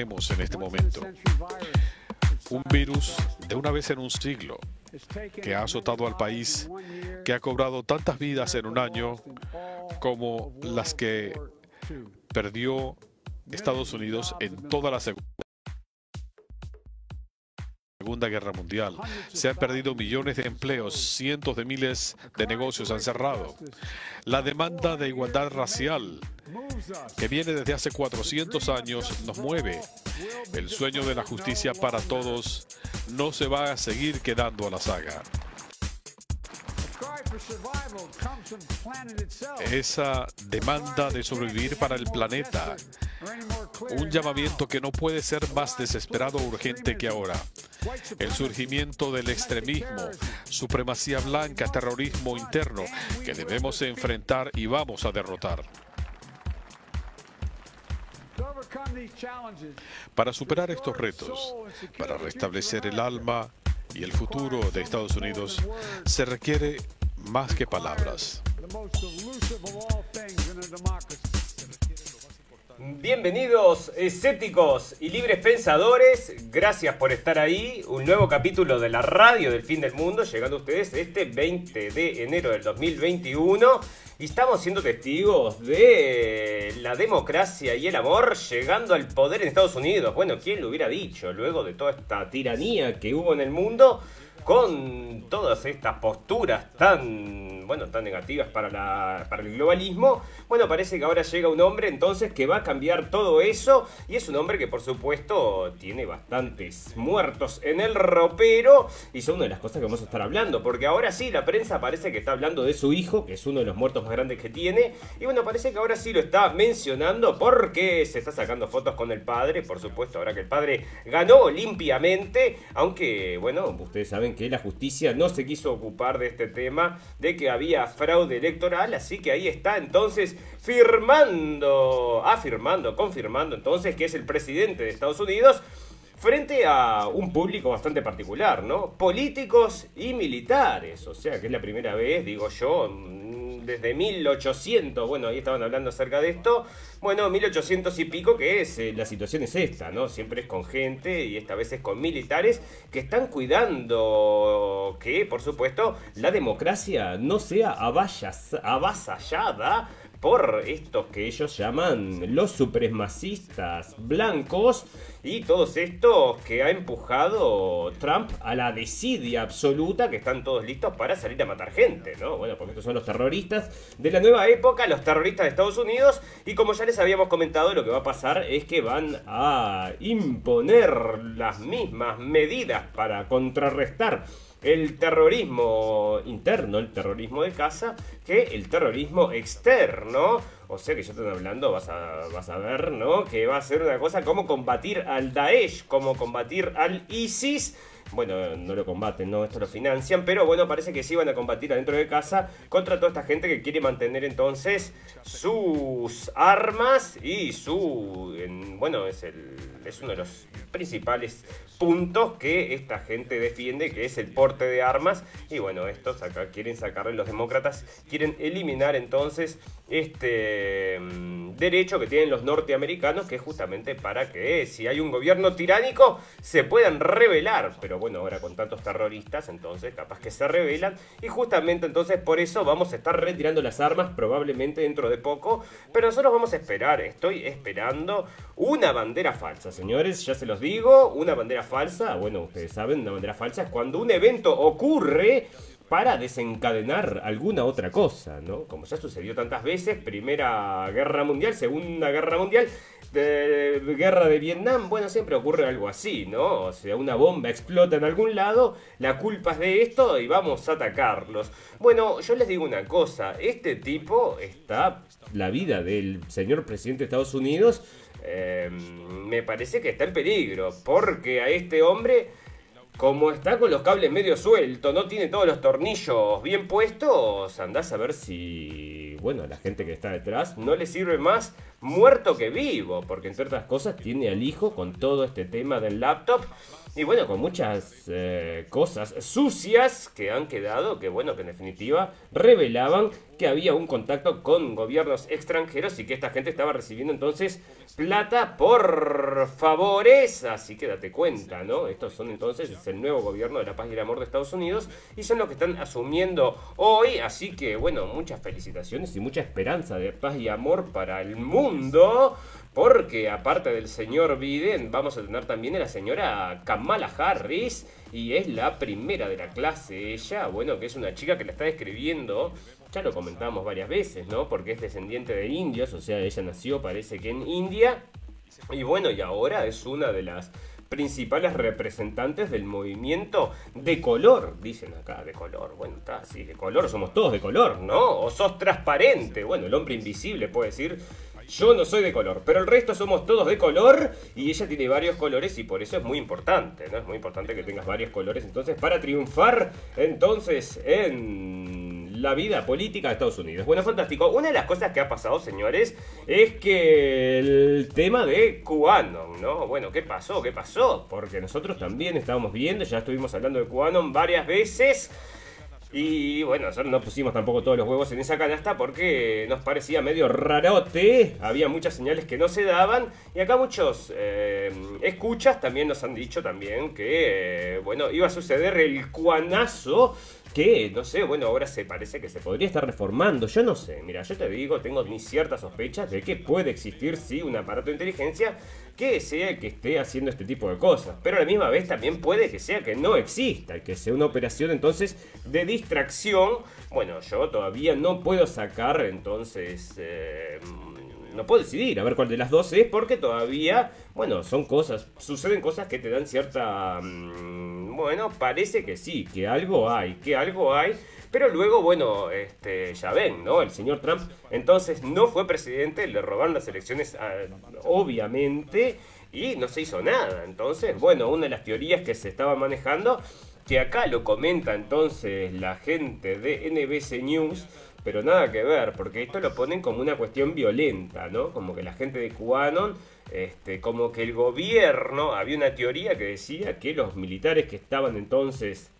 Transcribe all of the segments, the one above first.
en este momento. Un virus de una vez en un siglo que ha azotado al país, que ha cobrado tantas vidas en un año como las que perdió Estados Unidos en toda la Segunda Guerra Mundial. Se han perdido millones de empleos, cientos de miles de negocios han cerrado. La demanda de igualdad racial, que viene desde hace 400 años, nos mueve. El sueño de la justicia para todos no se va a seguir quedando a la saga. Esa demanda de sobrevivir para el planeta, un llamamiento que no puede ser más desesperado o urgente que ahora. El surgimiento del extremismo, supremacía blanca, terrorismo interno que debemos enfrentar y vamos a derrotar. Para superar estos retos, para restablecer el alma y el futuro de Estados Unidos, se requiere más que palabras. Bienvenidos escépticos y libres pensadores, gracias por estar ahí, un nuevo capítulo de la radio del fin del mundo, llegando a ustedes este 20 de enero del 2021 y estamos siendo testigos de la democracia y el amor llegando al poder en Estados Unidos. Bueno, ¿quién lo hubiera dicho luego de toda esta tiranía que hubo en el mundo? con todas estas posturas tan, bueno, tan negativas para, la, para el globalismo, bueno, parece que ahora llega un hombre entonces que va a cambiar todo eso y es un hombre que por supuesto tiene bastantes muertos en el ropero y son una de las cosas que vamos a estar hablando, porque ahora sí la prensa parece que está hablando de su hijo, que es uno de los muertos grandes que tiene, y bueno, parece que ahora sí lo está mencionando porque se está sacando fotos con el padre, por supuesto, ahora que el padre ganó limpiamente, aunque bueno, ustedes saben que la justicia no se quiso ocupar de este tema, de que había fraude electoral, así que ahí está entonces firmando, afirmando, confirmando entonces que es el presidente de Estados Unidos frente a un público bastante particular, ¿no? Políticos y militares, o sea que es la primera vez, digo yo, desde 1800, bueno, ahí estaban hablando acerca de esto, bueno, 1800 y pico, que es, eh, la situación es esta, ¿no? Siempre es con gente y esta vez es con militares que están cuidando que, por supuesto, la democracia no sea avasallada por estos que ellos llaman los supremacistas blancos y todos estos que ha empujado Trump a la desidia absoluta que están todos listos para salir a matar gente, ¿no? Bueno, porque estos son los terroristas de la nueva época, los terroristas de Estados Unidos y como ya les habíamos comentado, lo que va a pasar es que van a imponer las mismas medidas para contrarrestar el terrorismo interno, el terrorismo de casa, que el terrorismo externo. O sea que ya están hablando, vas a, vas a ver, ¿no? Que va a ser una cosa como combatir al Daesh, como combatir al ISIS bueno, no lo combaten, no, esto lo financian, pero bueno, parece que sí van a combatir adentro de casa contra toda esta gente que quiere mantener entonces sus armas y su, bueno, es, el, es uno de los principales puntos que esta gente defiende, que es el porte de armas, y bueno, estos acá quieren sacarle, los demócratas quieren eliminar entonces este mm, derecho que tienen los norteamericanos, que es justamente para que si hay un gobierno tiránico se puedan rebelar, pero bueno, ahora con tantos terroristas, entonces capaz que se rebelan. Y justamente entonces por eso vamos a estar retirando las armas probablemente dentro de poco. Pero nosotros vamos a esperar, estoy esperando una bandera falsa, señores, ya se los digo, una bandera falsa, bueno, ustedes saben, una bandera falsa es cuando un evento ocurre para desencadenar alguna otra cosa, ¿no? Como ya sucedió tantas veces, Primera Guerra Mundial, Segunda Guerra Mundial, guerra de Vietnam, bueno, siempre ocurre algo así, ¿no? O sea, una bomba explota en algún lado, la culpa es de esto y vamos a atacarlos. Bueno, yo les digo una cosa, este tipo está, la vida del señor presidente de Estados Unidos, em, me parece que está en peligro, porque a este hombre como está con los cables medio sueltos, no tiene todos los tornillos bien puestos, andás a ver si, bueno, la gente que está detrás no le sirve más muerto que vivo, porque entre otras cosas tiene al hijo con todo este tema del laptop y bueno, con muchas eh, cosas sucias que han quedado, que bueno, que en definitiva revelaban que había un contacto con gobiernos extranjeros y que esta gente estaba recibiendo entonces plata por favores. Así que date cuenta, ¿no? Estos son entonces es el nuevo gobierno de la paz y el amor de Estados Unidos y son los que están asumiendo hoy. Así que bueno, muchas felicitaciones y mucha esperanza de paz y amor para el mundo. Porque aparte del señor Biden, vamos a tener también a la señora Kamala Harris. Y es la primera de la clase ella. Bueno, que es una chica que la está escribiendo. Ya lo comentamos varias veces, ¿no? Porque es descendiente de indios. O sea, ella nació parece que en India. Y bueno, y ahora es una de las principales representantes del movimiento de color, dicen acá, de color. Bueno, está así, de color, somos todos de color, ¿no? O sos transparente. Bueno, el hombre invisible puede decir yo no soy de color, pero el resto somos todos de color y ella tiene varios colores y por eso es muy importante, ¿no? Es muy importante que tengas varios colores entonces para triunfar entonces en la vida política de Estados Unidos. Bueno, fantástico. Una de las cosas que ha pasado, señores, es que el tema de QAnon, ¿no? Bueno, ¿qué pasó? ¿Qué pasó? Porque nosotros también estábamos viendo, ya estuvimos hablando de QAnon varias veces. Y bueno, nosotros no pusimos tampoco todos los huevos en esa canasta porque nos parecía medio rarote. Había muchas señales que no se daban. Y acá muchos eh, escuchas también nos han dicho también que, eh, bueno, iba a suceder el cuanazo no sé, bueno, ahora se parece que se podría estar reformando. Yo no sé, mira, yo te digo, tengo mis ciertas sospechas de que puede existir, sí, un aparato de inteligencia que sea el que esté haciendo este tipo de cosas. Pero a la misma vez también puede que sea que no exista, que sea una operación entonces de distracción. Bueno, yo todavía no puedo sacar entonces... Eh, no puedo decidir a ver cuál de las dos es porque todavía, bueno, son cosas, suceden cosas que te dan cierta... Mm, bueno, parece que sí, que algo hay, que algo hay. Pero luego, bueno, este, ya ven, ¿no? El señor Trump entonces no fue presidente, le robaron las elecciones, ah, obviamente, y no se hizo nada. Entonces, bueno, una de las teorías que se estaba manejando, que acá lo comenta entonces la gente de NBC News, pero nada que ver, porque esto lo ponen como una cuestión violenta, ¿no? Como que la gente de QAnon, este, como que el gobierno, había una teoría que decía que los militares que estaban entonces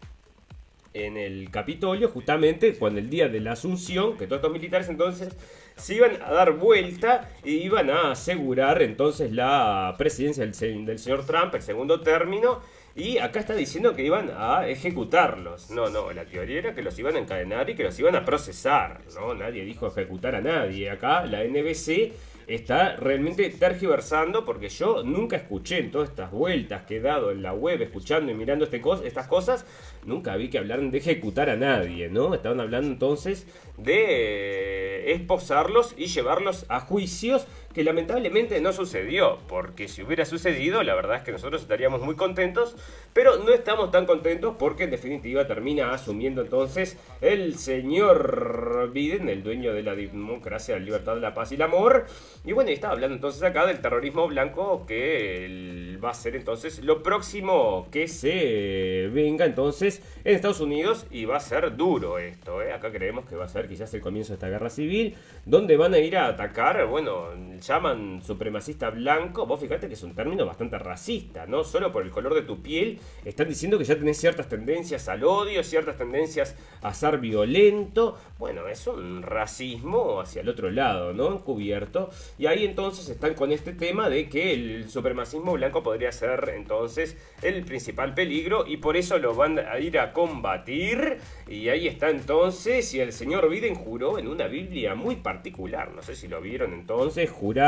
en el Capitolio, justamente cuando el día de la Asunción, que todos estos militares entonces se iban a dar vuelta y iban a asegurar entonces la presidencia del, del señor Trump, el segundo término, y acá está diciendo que iban a ejecutarlos. No, no, la teoría era que los iban a encadenar y que los iban a procesar. No, nadie dijo ejecutar a nadie. Acá la NBC está realmente tergiversando porque yo nunca escuché en todas estas vueltas que he dado en la web escuchando y mirando este estas cosas, nunca vi que hablaran de ejecutar a nadie, ¿no? Estaban hablando entonces de esposarlos y llevarlos a juicios que lamentablemente no sucedió, porque si hubiera sucedido, la verdad es que nosotros estaríamos muy contentos, pero no estamos tan contentos porque en definitiva termina asumiendo entonces el señor Biden, el dueño de la democracia, la libertad, la paz y el amor. Y bueno, estaba hablando entonces acá del terrorismo blanco que va a ser entonces lo próximo que se venga entonces en Estados Unidos y va a ser duro esto, ¿eh? acá creemos que va a ser quizás el comienzo de esta guerra civil, donde van a ir a atacar, bueno, llaman supremacista blanco, vos fíjate que es un término bastante racista, ¿no? Solo por el color de tu piel están diciendo que ya tenés ciertas tendencias al odio, ciertas tendencias a ser violento. Bueno, es un racismo hacia el otro lado, ¿no? Encubierto. Y ahí entonces están con este tema de que el supremacismo blanco podría ser entonces el principal peligro y por eso lo van a ir a combatir. Y ahí está entonces, y el señor Biden juró en una Biblia muy particular, no sé si lo vieron entonces, juró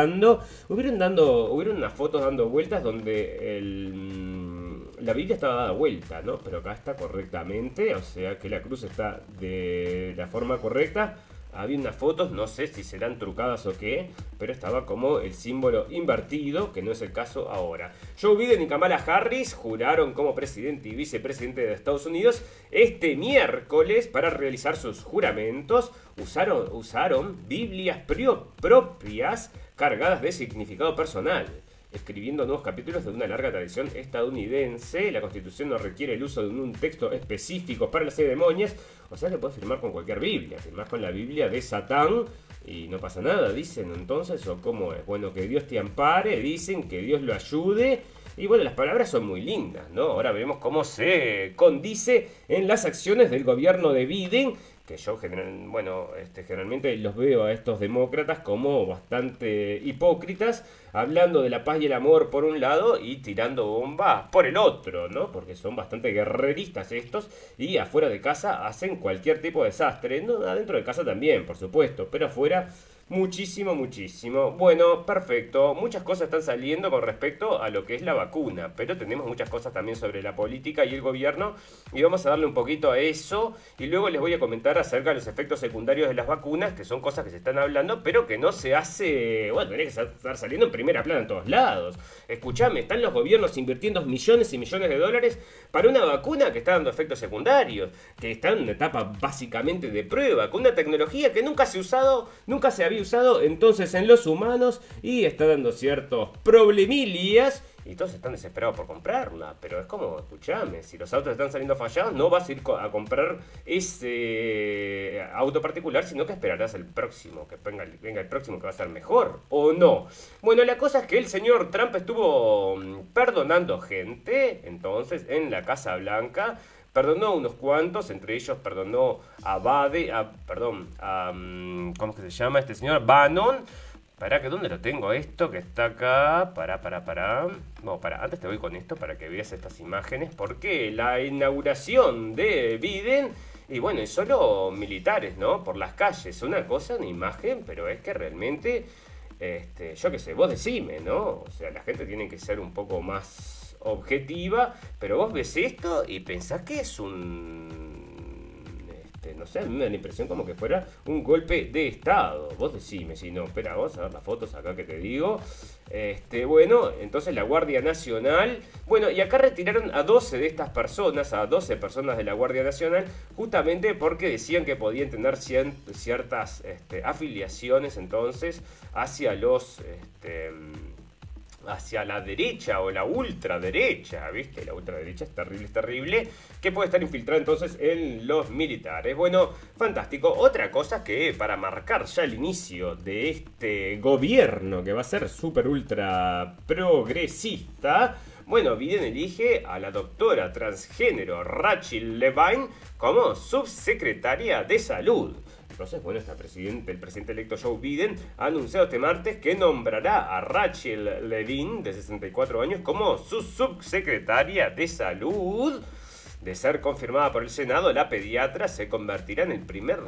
Hubieron, dando, hubieron unas fotos dando vueltas donde el, mm, la Biblia estaba dada vuelta, ¿no? Pero acá está correctamente, o sea que la cruz está de la forma correcta. Había unas fotos, no sé si serán trucadas o qué, pero estaba como el símbolo invertido, que no es el caso ahora. Joe Biden y Kamala Harris juraron como presidente y vicepresidente de Estados Unidos este miércoles para realizar sus juramentos. Usaron, usaron Biblias propias cargadas de significado personal escribiendo nuevos capítulos de una larga tradición estadounidense. La constitución no requiere el uso de un texto específico para las ceremonias, o sea que puedes firmar con cualquier Biblia. Firmás con la Biblia de Satán y no pasa nada, dicen entonces, o cómo es. Bueno, que Dios te ampare, dicen que Dios lo ayude. Y bueno, las palabras son muy lindas, ¿no? Ahora veremos cómo se condice en las acciones del gobierno de Biden que yo bueno, este, generalmente los veo a estos demócratas como bastante hipócritas, hablando de la paz y el amor por un lado y tirando bombas por el otro, ¿no? Porque son bastante guerreristas estos y afuera de casa hacen cualquier tipo de desastre, no, adentro de casa también, por supuesto, pero afuera Muchísimo, muchísimo. Bueno, perfecto. Muchas cosas están saliendo con respecto a lo que es la vacuna, pero tenemos muchas cosas también sobre la política y el gobierno y vamos a darle un poquito a eso y luego les voy a comentar acerca de los efectos secundarios de las vacunas, que son cosas que se están hablando, pero que no se hace, bueno, tiene que estar saliendo en primera plana en todos lados. Escuchame, están los gobiernos invirtiendo millones y millones de dólares para una vacuna que está dando efectos secundarios, que está en una etapa básicamente de prueba, con una tecnología que nunca se ha usado, nunca se había usado entonces en los humanos y está dando ciertos problemillas y todos están desesperados por comprarla. Pero es como, escuchame, si los autos están saliendo fallados, no vas a ir a comprar ese auto particular, sino que esperarás el próximo, que venga, venga el próximo que va a ser mejor, o no. Bueno, la cosa es que el señor Trump estuvo mm, perdonando gente, entonces, en la Casa Blanca. Perdonó unos cuantos, entre ellos perdonó a Bade, a, perdón, a, mm, ¿cómo es que se llama este señor? Bannon. Para que, ¿dónde lo tengo esto? Que está acá. Para, para, para. No, para. Antes te voy con esto para que veas estas imágenes. Porque la inauguración de Biden. Y bueno, es solo militares, ¿no? Por las calles. Una cosa, una imagen, pero es que realmente. Este, yo qué sé, vos decime, ¿no? O sea, la gente tiene que ser un poco más objetiva, pero vos ves esto y pensás que es un... Este, no sé, a mí me da la impresión como que fuera un golpe de Estado. Vos decime, si no, espera, vamos a ver las fotos acá que te digo. Este, bueno, entonces la Guardia Nacional, bueno, y acá retiraron a 12 de estas personas, a 12 personas de la Guardia Nacional, justamente porque decían que podían tener ciertas este, afiliaciones entonces hacia los... Este, hacia la derecha o la ultraderecha, ¿viste? La ultraderecha es terrible, es terrible, que puede estar infiltrada entonces en los militares. Bueno, fantástico. Otra cosa que para marcar ya el inicio de este gobierno que va a ser súper ultra progresista, bueno, Biden elige a la doctora transgénero Rachel Levine como subsecretaria de salud. Entonces, bueno, el presidente electo Joe Biden ha anunciado este martes que nombrará a Rachel Levine, de 64 años, como su subsecretaria de salud. De ser confirmada por el Senado, la pediatra se convertirá en el primer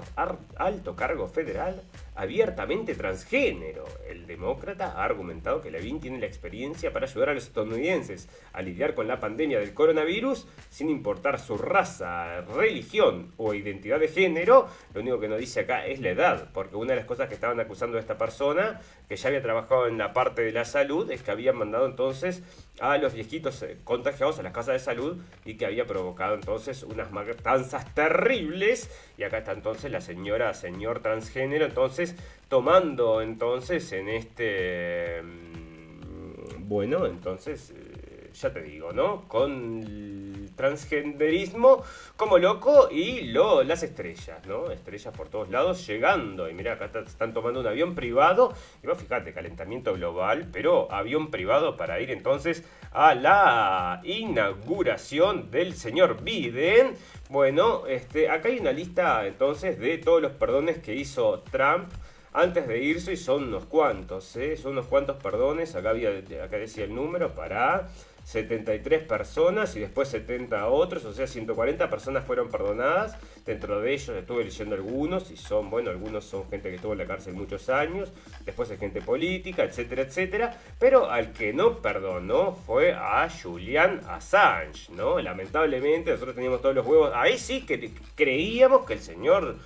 alto cargo federal abiertamente transgénero. El demócrata ha argumentado que Levin tiene la experiencia para ayudar a los estadounidenses a lidiar con la pandemia del coronavirus sin importar su raza, religión o identidad de género. Lo único que nos dice acá es la edad, porque una de las cosas que estaban acusando a esta persona, que ya había trabajado en la parte de la salud, es que habían mandado entonces a los viejitos eh, contagiados a las casas de salud y que había provocado entonces unas matanzas terribles. Y acá está entonces la señora, señor transgénero, entonces tomando entonces en este... Mm, bueno, entonces eh, ya te digo, ¿no? Con transgenderismo como loco y lo, las estrellas, ¿no? Estrellas por todos lados llegando. Y mira, acá están tomando un avión privado. Y vos fíjate, calentamiento global, pero avión privado para ir entonces a la inauguración del señor Biden. Bueno, este, acá hay una lista entonces de todos los perdones que hizo Trump antes de irse y son unos cuantos, ¿eh? son unos cuantos perdones, acá, había, acá decía el número para 73 personas y después 70 otros, o sea, 140 personas fueron perdonadas. Dentro de ellos estuve leyendo algunos y son, bueno, algunos son gente que estuvo en la cárcel muchos años, después hay gente política, etcétera, etcétera. Pero al que no perdonó fue a Julian Assange, ¿no? Lamentablemente nosotros teníamos todos los huevos. Ahí sí que creíamos que el señor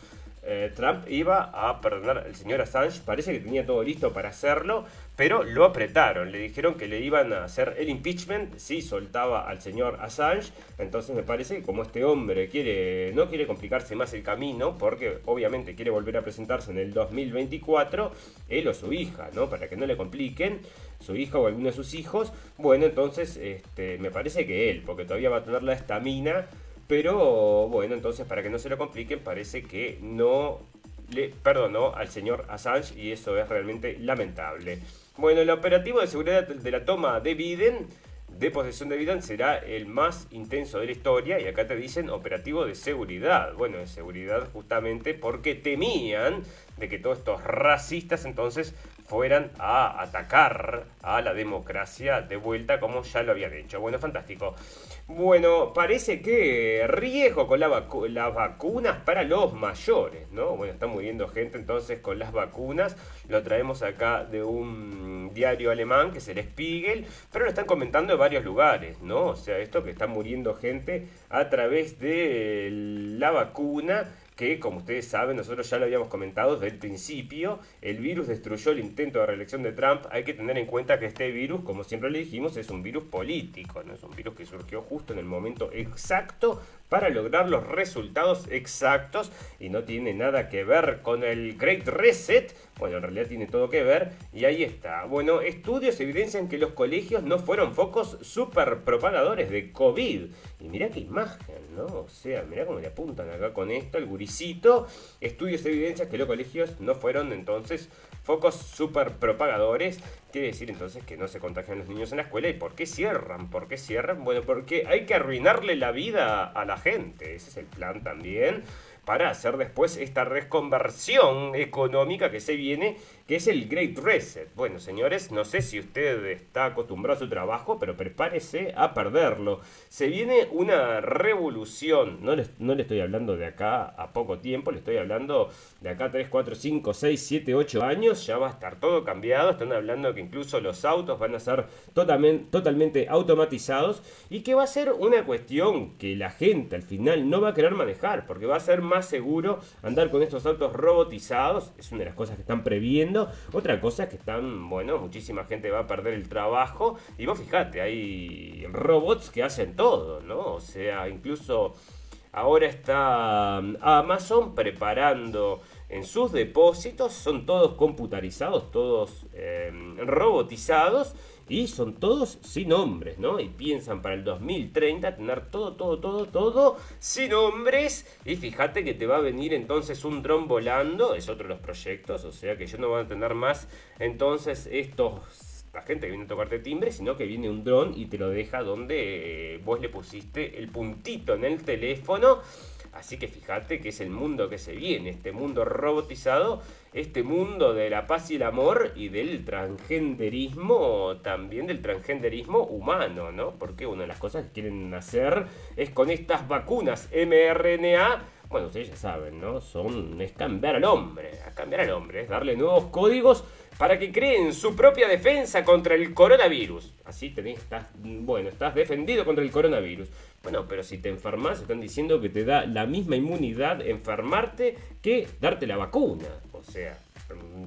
eh, Trump iba a perdonar al señor Assange. Parece que tenía todo listo para hacerlo, pero lo apretaron. Le dijeron que le iban a hacer el impeachment si soltaba al señor Assange. Entonces me parece que como este hombre quiere, no quiere complicarse más el camino, porque obviamente quiere volver a presentarse en el 2024, él o su hija, ¿no? Para que no le compliquen, su hija o alguno de sus hijos. Bueno, entonces este, me parece que él, porque todavía va a tener la estamina pero bueno, entonces para que no se lo compliquen, parece que no le perdonó al señor Assange y eso es realmente lamentable. Bueno, el operativo de seguridad de la toma de Biden de posesión de Biden será el más intenso de la historia y acá te dicen operativo de seguridad. Bueno, de seguridad justamente porque temían de que todos estos racistas entonces fueran a atacar a la democracia de vuelta como ya lo habían hecho. Bueno, fantástico. Bueno, parece que riesgo con la las vacunas para los mayores, ¿no? Bueno, está muriendo gente entonces con las vacunas. Lo traemos acá de un diario alemán que es el Spiegel, pero lo están comentando en varios lugares, ¿no? O sea, esto que está muriendo gente a través de la vacuna que, como ustedes saben, nosotros ya lo habíamos comentado desde el principio, el virus destruyó el intento de reelección de Trump. Hay que tener en cuenta que este virus, como siempre le dijimos, es un virus político, no es un virus que surgió justo en el momento exacto para lograr los resultados exactos y no tiene nada que ver con el Great Reset. Bueno, en realidad tiene todo que ver y ahí está. Bueno, estudios evidencian que los colegios no fueron focos super propagadores de COVID. Y mira qué imagen, ¿no? O sea, mira cómo le apuntan acá con esto, el guricito. Estudios evidencian que los colegios no fueron entonces focos super propagadores. Quiere decir entonces que no se contagian los niños en la escuela. ¿Y por qué cierran? ¿Por qué cierran? Bueno, porque hay que arruinarle la vida a la gente. Ese es el plan también para hacer después esta reconversión económica que se viene, que es el Great Reset. Bueno, señores, no sé si usted está acostumbrado a su trabajo, pero prepárese a perderlo. Se viene una revolución, no le, estoy hablando de acá a poco tiempo, le estoy hablando de acá 3, 4, 5, 6, 7, 8 años, ya va a estar todo cambiado, están hablando que incluso los autos van a ser totalmente automatizados y que va a ser una cuestión que la gente al final no va a querer manejar, porque va a ser más seguro andar con estos autos robotizados. Es una de las cosas que están previendo. Otra cosa es que están, bueno, muchísima gente va a perder el trabajo. Y vos fijate, hay robots que hacen todo, ¿no? O sea, incluso ahora está Amazon preparando en sus depósitos, son todos computarizados, todos eh, robotizados y son todos sin nombres, ¿no? Y piensan para el 2030 tener todo, todo, todo, todo sin nombres. Y fíjate que te va a venir entonces un dron volando, es otro de los proyectos, o sea que yo no van a tener más entonces estos la gente que viene a tocarte timbre, sino que viene un dron y te lo deja donde eh, vos le pusiste el puntito en el teléfono. Así que fíjate que es el mundo que se viene, este mundo robotizado este mundo de la paz y el amor y del transgenderismo, también del transgenderismo humano, ¿no? Porque una de las cosas que quieren hacer es con estas vacunas mRNA, bueno, ustedes ya saben, ¿no? Son, es cambiar al hombre, cambiar al hombre, es darle nuevos códigos para que creen su propia defensa contra el coronavirus. Así tenés, estás, bueno, estás defendido contra el coronavirus. Bueno, pero si te enfermas, están diciendo que te da la misma inmunidad enfermarte que darte la vacuna. Sea,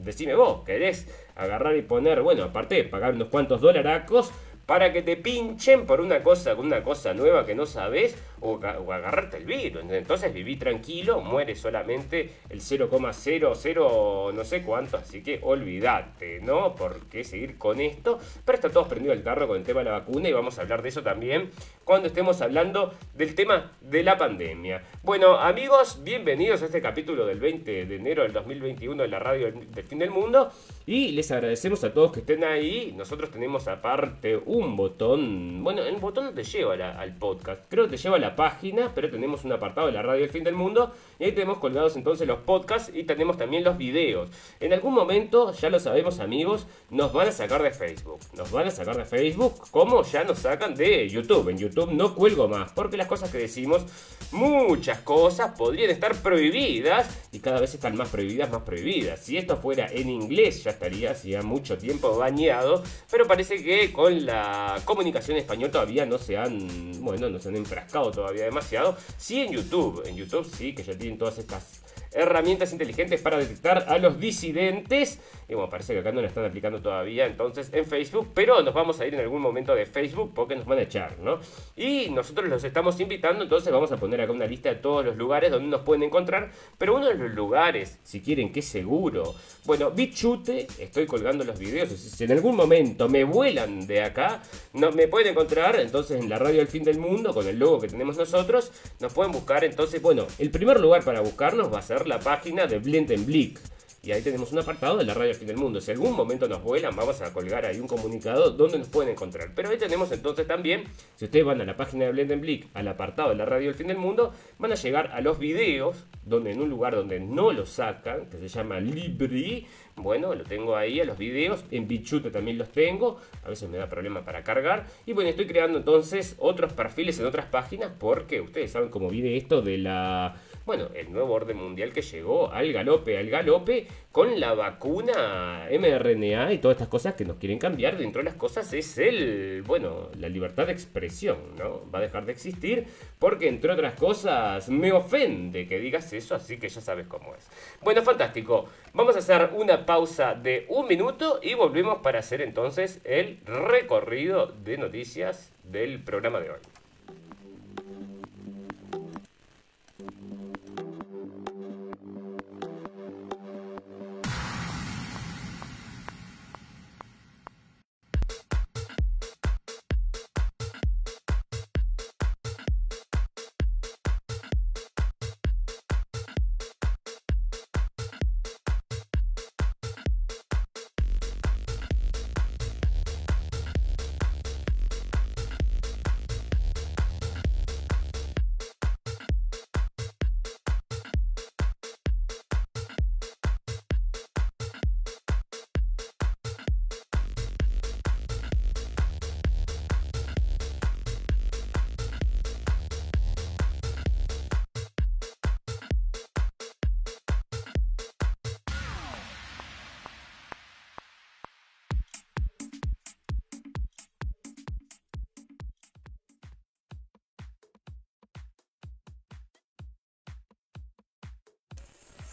decime vos, ¿querés agarrar y poner, bueno, aparte pagar unos cuantos dolaracos, para que te pinchen por una cosa, una cosa nueva que no sabes o, agarrarte el virus. Entonces viví tranquilo, muere solamente el 0,00 no sé cuánto, así que olvídate, ¿no? ¿Por qué seguir con esto? Pero está todo prendido el carro con el tema de la vacuna y vamos a hablar de eso también cuando estemos hablando del tema de la pandemia. Bueno, amigos, bienvenidos a este capítulo del 20 de enero del 2021 de la radio del fin del mundo y les agradecemos a todos que estén ahí. Nosotros tenemos aparte un botón. Bueno, el botón no te lleva al podcast. Creo que te lleva a la página, pero tenemos un apartado de la radio del fin del mundo. Y ahí tenemos colgados entonces los podcasts y tenemos también los videos. En algún momento, ya lo sabemos amigos, nos van a sacar de Facebook. Nos van a sacar de Facebook como ya nos sacan de YouTube. En YouTube no cuelgo más, porque las cosas que decimos, muchas cosas podrían estar prohibidas y cada vez están más prohibidas, más prohibidas. Si esto fuera en inglés ya estaría hacía mucho tiempo bañado, pero parece que con la comunicación en español todavía no se han, bueno, no se han enfrascado todavía demasiado. Sí en YouTube, en YouTube sí que ya tienen todas estas herramientas inteligentes para detectar a los disidentes. Y bueno, parece que acá no la están aplicando todavía, entonces en Facebook, pero nos vamos a ir en algún momento de Facebook porque nos van a echar, ¿no? Y nosotros los estamos invitando, entonces vamos a poner acá una lista de todos los lugares donde nos pueden encontrar, pero uno de los lugares, si quieren que seguro, bueno, Bichute, estoy colgando los videos, si en algún momento me vuelan de acá, no, me pueden encontrar entonces en la radio del fin del mundo con el logo que tenemos nosotros, nos pueden buscar, entonces, bueno, el primer lugar para buscarnos va a ser la página de Blendenblick. Y ahí tenemos un apartado de la radio fin del mundo. Si algún momento nos vuelan, vamos a colgar ahí un comunicado donde nos pueden encontrar. Pero ahí tenemos entonces también, si ustedes van a la página de Blendenblick, al apartado de la radio al fin del mundo, van a llegar a los videos, donde en un lugar donde no lo sacan, que se llama Libri, bueno, lo tengo ahí a los videos, en Bichute también los tengo, a veces me da problema para cargar. Y bueno, estoy creando entonces otros perfiles en otras páginas porque ustedes saben cómo viene esto de la bueno, el nuevo orden mundial que llegó al galope, al galope, con la vacuna mRNA y todas estas cosas que nos quieren cambiar. Dentro de las cosas es el, bueno, la libertad de expresión, ¿no? Va a dejar de existir porque, entre otras cosas, me ofende que digas eso, así que ya sabes cómo es. Bueno, fantástico. Vamos a hacer una pausa de un minuto y volvemos para hacer entonces el recorrido de noticias del programa de hoy.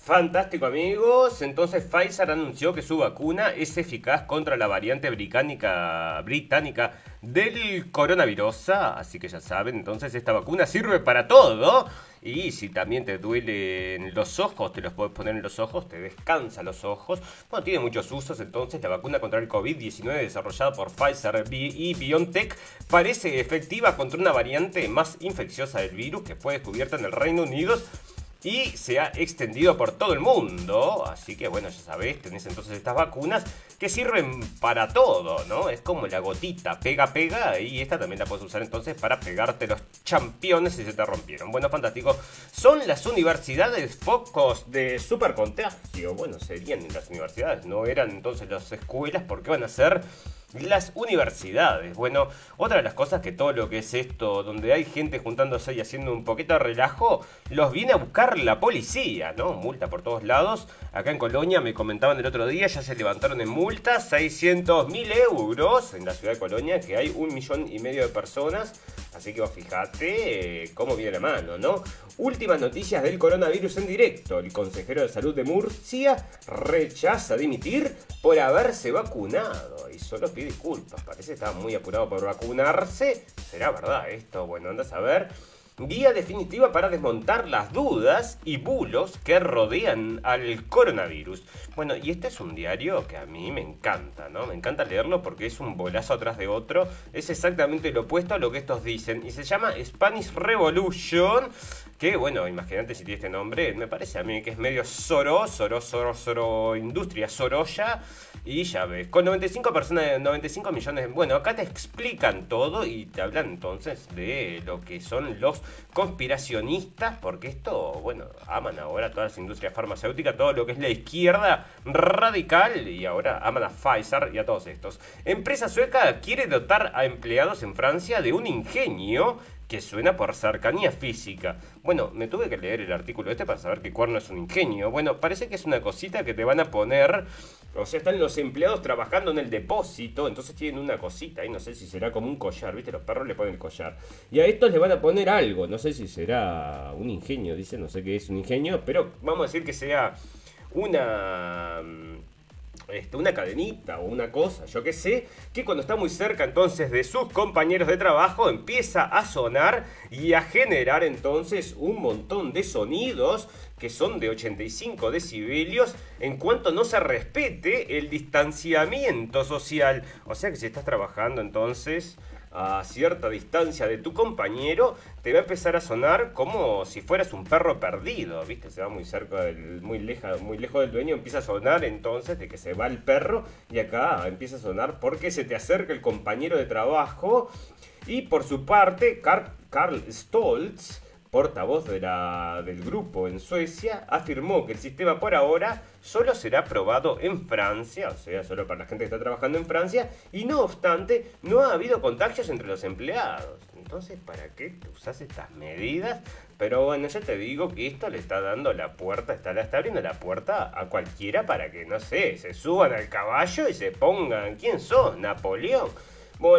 Fantástico amigos, entonces Pfizer anunció que su vacuna es eficaz contra la variante británica, británica del coronavirus, así que ya saben, entonces esta vacuna sirve para todo. Y si también te duelen los ojos, te los puedes poner en los ojos, te descansa los ojos. Bueno, tiene muchos usos, entonces la vacuna contra el COVID-19 desarrollada por Pfizer y BioNTech parece efectiva contra una variante más infecciosa del virus que fue descubierta en el Reino Unido y se ha extendido por todo el mundo. Así que bueno, ya sabéis, tenés entonces estas vacunas que sirven para todo, ¿no? Es como la gotita, pega, pega, y esta también la puedes usar entonces para pegarte los championes si se te rompieron. Bueno, fantástico. Son las universidades focos de supercontagio. Bueno, serían las universidades, no eran entonces las escuelas porque van a ser las universidades. Bueno, otra de las cosas que todo lo que es esto, donde hay gente juntándose y haciendo un poquito de relajo, los viene a buscar la policía, ¿no? Multa por todos lados. Acá en Colonia me comentaban el otro día, ya se levantaron en multa 600 mil euros en la ciudad de Colonia, que hay un millón y medio de personas. Así que vos fijate eh, cómo viene la mano, ¿no? Últimas noticias del coronavirus en directo. El consejero de salud de Murcia rechaza dimitir por haberse vacunado y solo pide disculpas. Parece que estaba muy apurado por vacunarse. ¿Será verdad esto? Bueno, andas a ver. Guía definitiva para desmontar las dudas y bulos que rodean al coronavirus. Bueno, y este es un diario que a mí me encanta, ¿no? Me encanta leerlo porque es un bolazo atrás de otro. Es exactamente lo opuesto a lo que estos dicen. Y se llama Spanish Revolution. Que bueno, imagínate si tiene este nombre. Me parece a mí que es medio Soro, Soro, Soro, Soro, Industria Sorolla. Y ya ves, con 95 personas, 95 millones. Bueno, acá te explican todo y te hablan entonces de lo que son los conspiracionistas, porque esto, bueno, aman ahora todas las industrias farmacéuticas, todo lo que es la izquierda radical y ahora aman a Pfizer y a todos estos. Empresa sueca quiere dotar a empleados en Francia de un ingenio que suena por cercanía física. Bueno, me tuve que leer el artículo este para saber que cuerno es un ingenio. Bueno, parece que es una cosita que te van a poner. O sea, están los empleados trabajando en el depósito, entonces tienen una cosita y no sé si será como un collar, ¿viste? Los perros le ponen el collar. Y a estos le van a poner algo, no sé si será un ingenio, dice, no sé qué es un ingenio, pero vamos a decir que sea una este, una cadenita o una cosa, yo que sé, que cuando está muy cerca entonces de sus compañeros de trabajo empieza a sonar y a generar entonces un montón de sonidos que son de 85 decibelios en cuanto no se respete el distanciamiento social. O sea que si estás trabajando entonces a cierta distancia de tu compañero, te va a empezar a sonar como si fueras un perro perdido, ¿viste? Se va muy cerca muy lejos, muy lejos del dueño, empieza a sonar entonces de que se va el perro y acá empieza a sonar porque se te acerca el compañero de trabajo y por su parte Carl Stoltz portavoz de la, del grupo en Suecia, afirmó que el sistema por ahora solo será probado en Francia, o sea, solo para la gente que está trabajando en Francia, y no obstante, no ha habido contagios entre los empleados. Entonces, ¿para qué usas estas medidas? Pero bueno, ya te digo que esto le está dando la puerta, está, le está abriendo la puerta a cualquiera para que, no sé, se suban al caballo y se pongan, ¿quién sos? ¿Napoleón?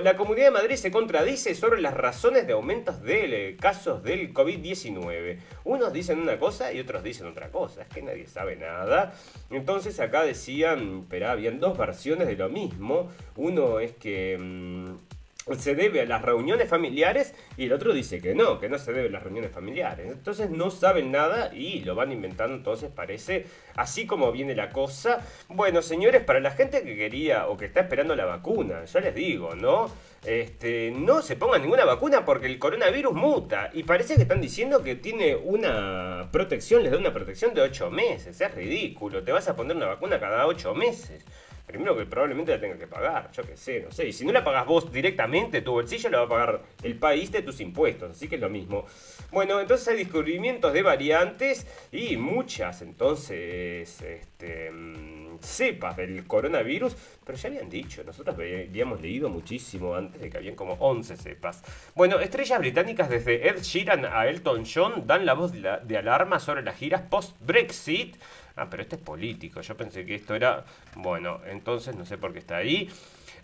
La Comunidad de Madrid se contradice sobre las razones de aumentos de eh, casos del COVID-19. Unos dicen una cosa y otros dicen otra cosa. Es que nadie sabe nada. Entonces acá decían, pero habían dos versiones de lo mismo. Uno es que... Mm, se debe a las reuniones familiares y el otro dice que no, que no se debe a las reuniones familiares. Entonces no saben nada y lo van inventando, entonces parece así como viene la cosa. Bueno, señores, para la gente que quería o que está esperando la vacuna, ya les digo, ¿no? Este, no se pongan ninguna vacuna porque el coronavirus muta y parece que están diciendo que tiene una protección, les da una protección de 8 meses. Es ridículo, te vas a poner una vacuna cada 8 meses. Primero que probablemente la tenga que pagar, yo qué sé, no sé. Y si no la pagas vos directamente, tu bolsillo la va a pagar el país de tus impuestos, así que es lo mismo. Bueno, entonces hay descubrimientos de variantes y muchas, entonces, este, mm, cepas del coronavirus, pero ya habían dicho, nosotros habíamos leído muchísimo antes de que habían como 11 cepas. Bueno, estrellas británicas desde Ed Sheeran a Elton John dan la voz de alarma sobre las giras post-Brexit. Ah, pero este es político. Yo pensé que esto era. Bueno, entonces no sé por qué está ahí.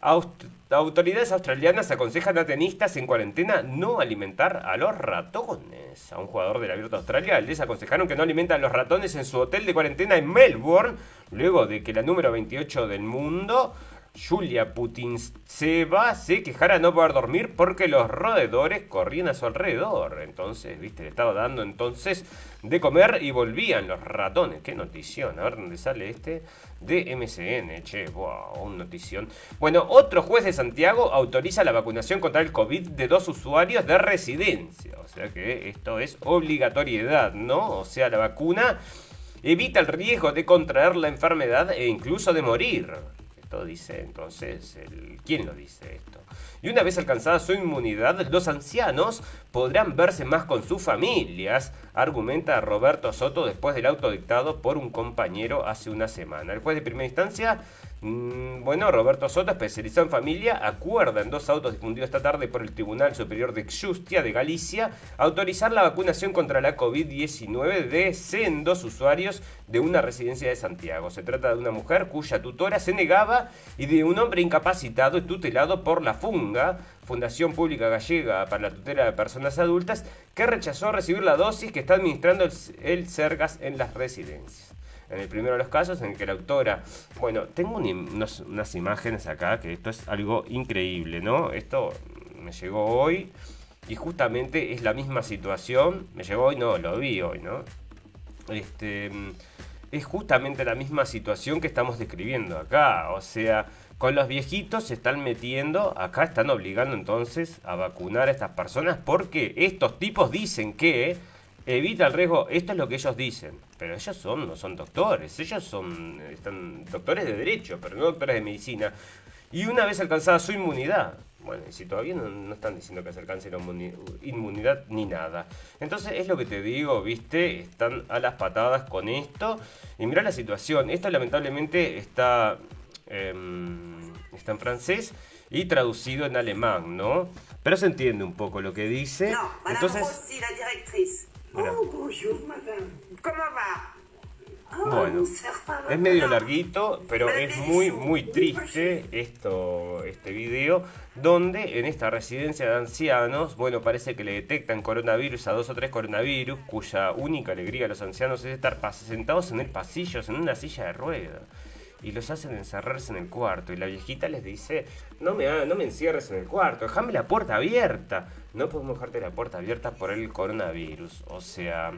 autoridades australianas aconsejan a tenistas en cuarentena no alimentar a los ratones. A un jugador del Abierto Australia les aconsejaron que no alimentan a los ratones en su hotel de cuarentena en Melbourne, luego de que la número 28 del mundo Julia Putintseva se quejara no poder dormir porque los roedores corrían a su alrededor. Entonces, viste, le estaba dando entonces de comer y volvían los ratones. Qué notición. A ver dónde sale este de MCN. Che, wow, un notición. Bueno, otro juez de Santiago autoriza la vacunación contra el COVID de dos usuarios de residencia. O sea que esto es obligatoriedad, ¿no? O sea, la vacuna evita el riesgo de contraer la enfermedad e incluso de morir dice entonces, el, ¿quién lo dice esto? Y una vez alcanzada su inmunidad, los ancianos podrán verse más con sus familias, argumenta Roberto Soto después del auto dictado por un compañero hace una semana. El juez de primera instancia bueno, Roberto Soto, especializado en familia, acuerda en dos autos difundidos esta tarde por el Tribunal Superior de Justia de Galicia autorizar la vacunación contra la COVID-19 de sendos usuarios de una residencia de Santiago. Se trata de una mujer cuya tutora se negaba y de un hombre incapacitado y tutelado por la FUNGA, Fundación Pública Gallega para la Tutela de Personas Adultas, que rechazó recibir la dosis que está administrando el, el CERGAS en las residencias en el primero de los casos en que la autora, bueno, tengo unas imágenes acá que esto es algo increíble, ¿no? Esto me llegó hoy y justamente es la misma situación, me llegó hoy, no, lo vi hoy, ¿no? Este, es justamente la misma situación que estamos describiendo acá, o sea, con los viejitos se están metiendo, acá están obligando entonces a vacunar a estas personas porque estos tipos dicen que evita el riesgo, esto es lo que ellos dicen, pero ellos son, no son doctores, ellos son están doctores de derecho, pero no doctores de medicina. Y una vez alcanzada su inmunidad, bueno, si todavía no, están diciendo que se alcance la inmunidad ni nada. Entonces es lo que te digo, viste, están a las patadas con esto. Y mira la situación, esto lamentablemente está, em, está en francés y traducido en alemán, ¿no? Pero se entiende un poco lo que dice. Entonces, Oh, bonjour, madame. ¿Cómo va? bueno, es medio larguito, pero es muy, muy triste esto, este video, donde en esta residencia de ancianos, bueno, parece que le detectan coronavirus a dos o tres coronavirus, cuya única alegría a los ancianos es estar sentados en el pasillo, en una silla de ruedas y los hacen encerrarse en el cuarto. Y la viejita les dice, no me, no me encierres en el cuarto, déjame la puerta abierta. No podemos dejarte la puerta abierta por el coronavirus. O sea,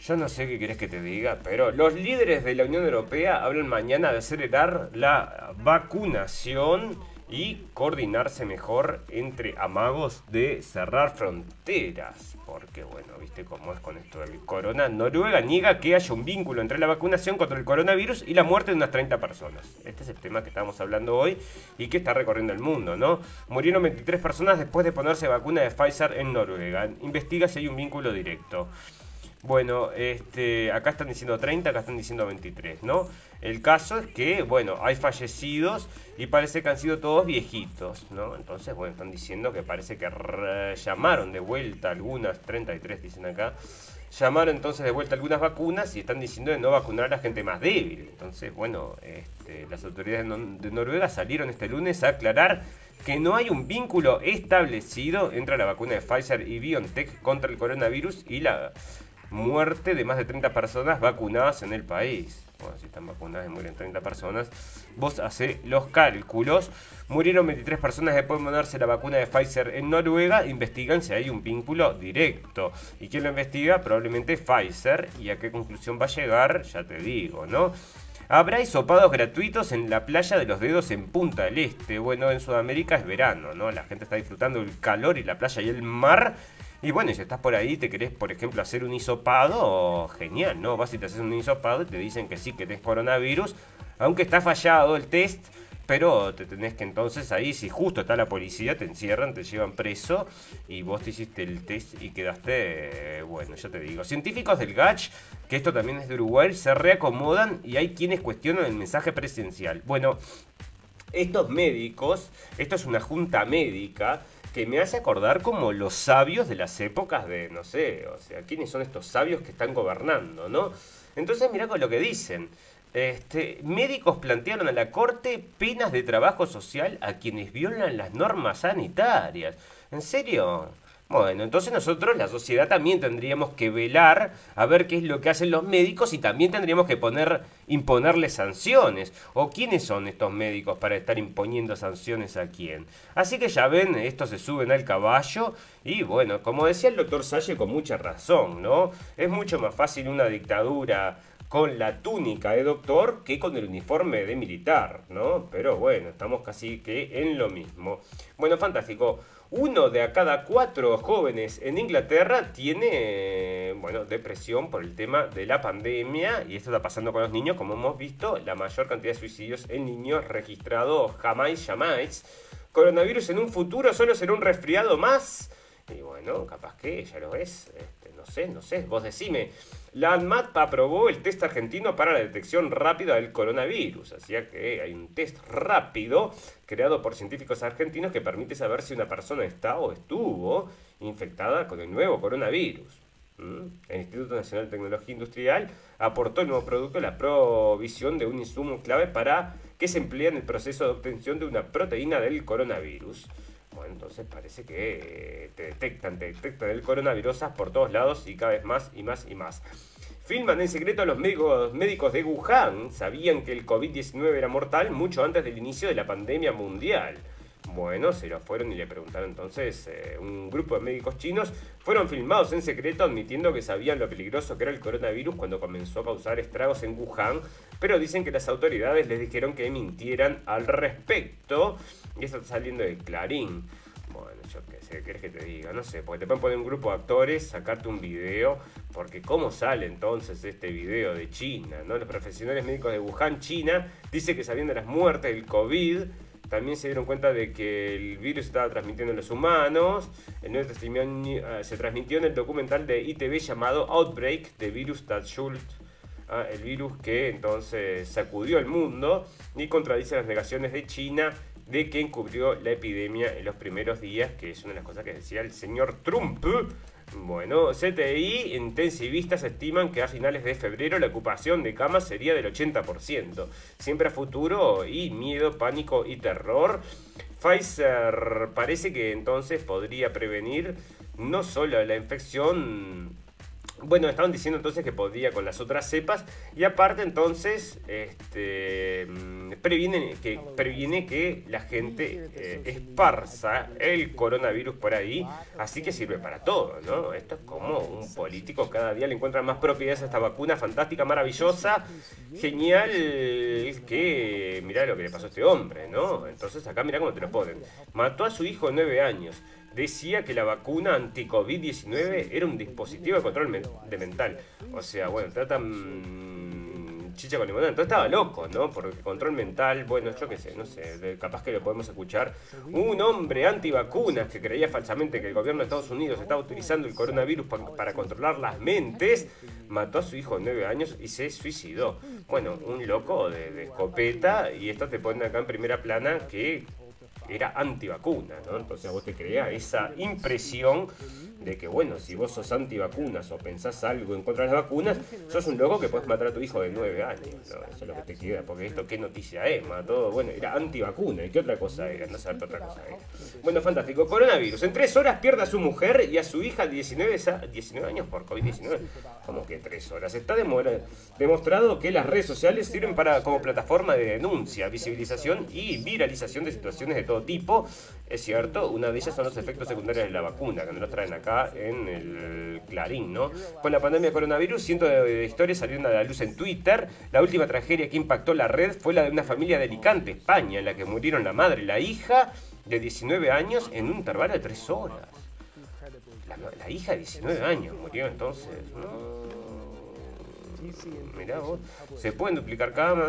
yo no sé qué querés que te diga, pero los líderes de la Unión Europea hablan mañana de acelerar la vacunación y coordinarse mejor entre amagos de cerrar fronteras. Porque bueno, viste cómo es con esto del corona. Noruega niega que haya un vínculo entre la vacunación contra el coronavirus y la muerte de unas 30 personas. Este es el tema que estamos hablando hoy y que está recorriendo el mundo, ¿no? Murieron 23 personas después de ponerse vacuna de Pfizer en Noruega. Investiga si hay un vínculo directo. Bueno, este, acá están diciendo 30, acá están diciendo 23, ¿no? El caso es que, bueno, hay fallecidos y parece que han sido todos viejitos, ¿no? Entonces, bueno, están diciendo que parece que llamaron de vuelta algunas, 33 dicen acá, llamaron entonces de vuelta algunas vacunas y están diciendo de no vacunar a la gente más débil. Entonces, bueno, este, las autoridades de Noruega salieron este lunes a aclarar que no hay un vínculo establecido entre la vacuna de Pfizer y BioNTech contra el coronavirus y la muerte de más de 30 personas vacunadas en el país. Bueno, si están vacunadas y mueren 30 personas, vos hace los cálculos. Murieron 23 personas después de ponerse la vacuna de Pfizer en Noruega. Investigan si hay un vínculo directo. ¿Y quién lo investiga? Probablemente Pfizer. ¿Y a qué conclusión va a llegar? Ya te digo, ¿no? Habrá hisopados gratuitos en la playa de los dedos en Punta del Este. Bueno, en Sudamérica es verano, ¿no? La gente está disfrutando del calor y la playa y el mar. Y bueno, si estás por ahí, te querés, por ejemplo, hacer un hisopado, genial, ¿no? Vas y te haces un hisopado y te dicen que sí, que tenés coronavirus, aunque está fallado el test, pero te tenés que entonces ahí, si justo está la policía, te encierran, te llevan preso y vos te hiciste el test y quedaste, bueno, ya te digo. Científicos del GACH, que esto también es de Uruguay, se reacomodan y hay quienes cuestionan el mensaje presidencial. Bueno, estos médicos, esto es una junta médica, que me hace acordar como los sabios de las épocas de, no sé, o sea, quiénes son estos sabios que están gobernando, ¿no? Entonces mira con lo que dicen. Este, médicos plantearon a la Corte penas de trabajo social a quienes violan las normas sanitarias. ¿En serio? Bueno, entonces nosotros, la sociedad, también tendríamos que velar a ver qué es lo que hacen los médicos y también tendríamos que poner, imponerles sanciones. ¿O quiénes son estos médicos para estar imponiendo sanciones a quién? Así que ya ven, estos se suben al caballo y bueno, como decía el doctor Salle con mucha razón, ¿no? Es mucho más fácil una dictadura con la túnica de doctor que con el uniforme de militar, ¿no? Pero bueno, estamos casi que en lo mismo. Bueno, fantástico. Uno de a cada cuatro jóvenes en Inglaterra tiene, bueno, depresión por el tema de la pandemia y esto está pasando con los niños, como hemos visto, la mayor cantidad de suicidios en niños registrados jamás, jamás. Coronavirus en un futuro solo será un resfriado más. Y bueno, capaz que ya lo ves, este, no sé, no sé, vos decime. La ANMAT aprobó el test argentino para la detección rápida del coronavirus. Así que hay un test rápido creado por científicos argentinos que permite saber si una persona está o estuvo infectada con el nuevo coronavirus. ¿Mm? El Instituto Nacional de Tecnología Industrial aportó el nuevo producto la provisión de un insumo clave para que se emplee en el proceso de obtención de una proteína del coronavirus. Bueno, entonces parece que eh, te detectan, te detectan el coronavirus por todos lados y cada vez más y más y más. Filman en secreto a los médicos, de Wuhan. Sabían que el COVID-19 era mortal mucho antes del inicio de la pandemia mundial. Bueno, se lo fueron y le preguntaron entonces, eh, un grupo de médicos chinos fueron filmados en secreto admitiendo que sabían lo peligroso que era el coronavirus cuando comenzó a causar estragos en Wuhan, pero dicen que las autoridades les dijeron que mintieran al respecto. Y eso está saliendo de Clarín. Bueno, yo qué sé, ¿qué quieres que te diga? No sé, porque te pueden poner un grupo de actores, sacarte un video, porque ¿cómo sale entonces este video de China? ¿no? Los profesionales médicos de Wuhan, China, dicen que sabiendo las muertes del COVID, también se dieron cuenta de que el virus estaba transmitiendo en los humanos. El nuevo testimonio eh, se transmitió en el documental de ITV llamado Outbreak, de Virus That ah, el virus que entonces sacudió el mundo y contradice las negaciones de China de que encubrió la epidemia en los primeros días, que es una de las cosas que decía el señor Trump bueno, CTI intensivistas estiman que a finales de febrero la ocupación de camas sería del 80%. Siempre a futuro y miedo, pánico y terror. Pfizer parece que entonces podría prevenir no solo la infección bueno, estaban diciendo entonces que podía con las otras cepas y aparte entonces este, mm, previene, que, previene que la gente eh, esparza el coronavirus por ahí, así que sirve para todo, ¿no? Esto es como un político cada día le encuentra más propiedades a esta vacuna fantástica, maravillosa, genial, que mirá lo que le pasó a este hombre, ¿no? Entonces acá mirá cómo te lo ponen. Mató a su hijo de 9 años decía que la vacuna anti-COVID-19 era un dispositivo de control de mental. O sea, bueno, tratan chicha con limonada. Entonces estaba loco, ¿no? Porque control mental, bueno, yo qué sé, no sé, capaz que lo podemos escuchar. Un hombre antivacunas que creía falsamente que el gobierno de Estados Unidos estaba utilizando el coronavirus para controlar las mentes, mató a su hijo de 9 años y se suicidó. Bueno, un loco de, de escopeta y esto te pone acá en primera plana que era antivacuna, ¿no? Entonces vos te crea esa impresión de que, bueno, si vos sos antivacunas o pensás algo en contra de las vacunas, sos un loco que puedes matar a tu hijo de nueve años. Eso es lo que te queda, porque esto, ¿qué noticia es? Mató, bueno, era antivacuna. ¿Y qué otra cosa era? No sabes otra cosa era. Bueno, fantástico. Coronavirus. En tres horas pierde a su mujer y a su hija 19, 19 años por COVID-19. Como que tres horas. Está demostrado que las redes sociales sirven para como plataforma de denuncia, visibilización y viralización de situaciones de todo tipo. Es cierto, una de ellas son los efectos secundarios de la vacuna, que nos los traen acá en el Clarín, ¿no? Con la pandemia de coronavirus, cientos de historias salieron a la luz en Twitter. La última tragedia que impactó la red fue la de una familia de Alicante, España, en la que murieron la madre y la hija de 19 años en un intervalo de 3 horas. La, hija de 19 años murió entonces. Mirá vos, se pueden duplicar camas.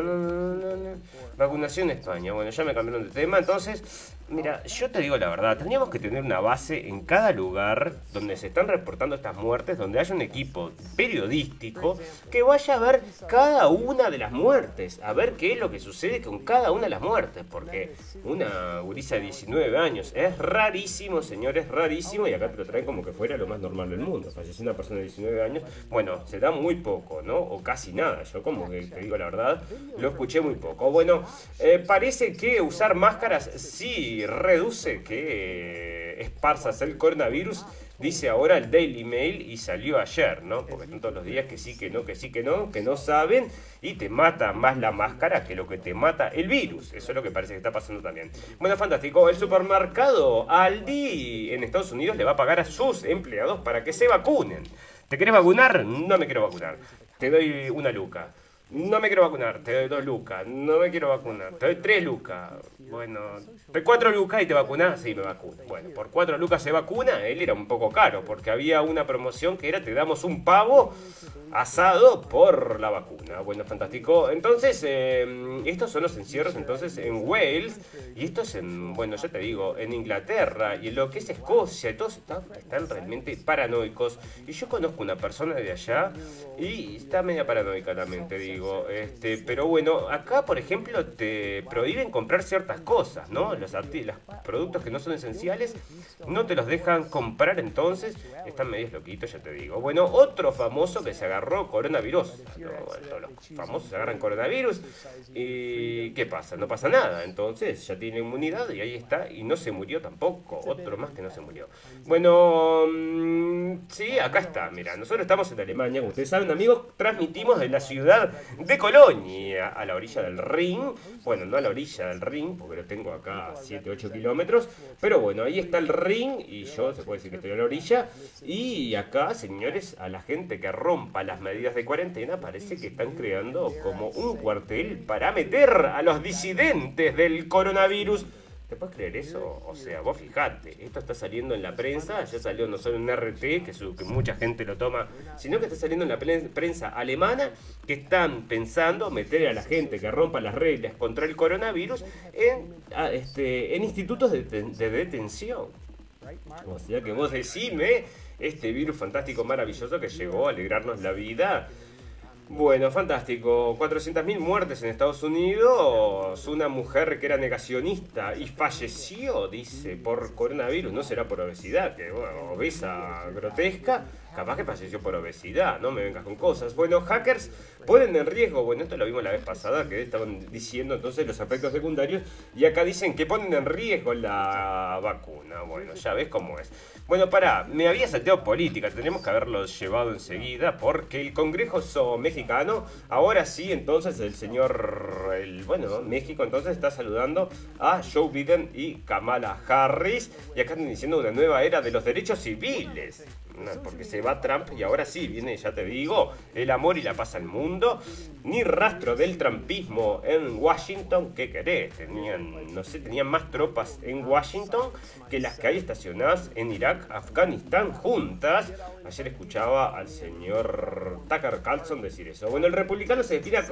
Vacunación en España. Bueno, ya me cambiaron de tema. Entonces, Mira, yo te digo la verdad, tendríamos que tener una base en cada lugar donde se están reportando estas muertes, donde haya un equipo periodístico que vaya a ver cada una de las muertes, a ver qué es lo que sucede con cada una de las muertes, porque una gurisa de 19 años es rarísimo, señores, rarísimo, y acá te lo traen como que fuera lo más normal del mundo. Falleció una persona de 19 años, bueno, se da muy poco, ¿no? O casi nada, yo como que te digo la verdad, lo escuché muy poco. Bueno, eh, parece que usar máscaras sí reduce que esparzas el coronavirus, dice ahora el Daily Mail y salió ayer, ¿no? Porque están todos los días que sí, que no, que sí, que no, que no saben y te mata más la máscara que lo que te mata el virus. Eso es lo que parece que está pasando también. Bueno, fantástico. El supermercado Aldi en Estados Unidos le va a pagar a sus empleados para que se vacunen. ¿Te querés vacunar? No me quiero vacunar. Te doy una luca. No me quiero vacunar, te doy dos lucas. No me quiero vacunar, te doy tres lucas. Bueno, de cuatro lucas y te vacunas, sí, me vacuno. Bueno, por cuatro lucas se vacuna, él era un poco caro, porque había una promoción que era te damos un pavo asado por la vacuna. Bueno, fantástico. Entonces, eh, estos son los encierros entonces en Wales, y esto es en, bueno, ya te digo, en Inglaterra, y en lo que es Escocia, todos están, están realmente paranoicos. Y yo conozco una persona de allá, y está media paranoica también, te digo. Este, pero bueno, acá por ejemplo te prohíben comprar ciertas cosas, ¿no? Los, los productos que no son esenciales no te los dejan comprar entonces. Están medios loquitos, ya te digo. Bueno, otro famoso que se agarró coronavirus. los famosos agarran coronavirus. ¿Y qué pasa? No pasa nada. Entonces ya tiene inmunidad y ahí está. Y no se murió tampoco. Otro más que no se murió. Bueno, mm, sí, acá está. Mira, nosotros estamos en Alemania. Como ustedes saben, amigos, transmitimos de la ciudad de Colonia, a la orilla del Rin. Bueno, no a la orilla del Rin, porque lo tengo acá a 7-8 kilómetros. Pero bueno, ahí está el Rin y yo se puede decir que estoy a la orilla. Y acá, señores, a la gente que rompa las medidas de cuarentena parece que están creando como un cuartel para meter a los disidentes del coronavirus ¿Te puedes creer eso? O sea, vos fijate, esto está saliendo en la prensa, ya salió no solo en RT, que, que mucha gente lo toma, sino que está saliendo en la prensa alemana, que están pensando meter a la gente que rompa las reglas contra el coronavirus en, este, en institutos de, de detención. O sea que vos decime, este virus fantástico, maravilloso que llegó a alegrarnos la vida bueno, fantástico. 400.000 muertes en Estados Unidos. Una mujer que era negacionista y falleció, dice, por coronavirus. No será por obesidad, que obesa grotesca. Capaz que falleció por obesidad, no me vengas con cosas. Bueno, hackers ponen en riesgo, bueno, esto lo vimos la vez pasada, que estaban diciendo entonces los efectos secundarios, y acá dicen que ponen en riesgo la vacuna. Bueno, ya ves cómo es. Bueno, para, me había salteado política, tenemos que haberlo llevado enseguida, porque el Congreso mexicano, ahora sí, entonces el señor, el, bueno, México entonces está saludando a Joe Biden y Kamala Harris, y acá están diciendo una nueva era de los derechos civiles porque se va Trump y ahora sí viene, ya te digo, el amor y la paz al mundo. Ni rastro del trumpismo en Washington, ¿qué querés? Tenían, no sé, tenían más tropas en Washington que las que hay estacionadas en Irak, Afganistán juntas. Ayer escuchaba al señor Tucker Carlson decir eso. Bueno, el republicano se despide,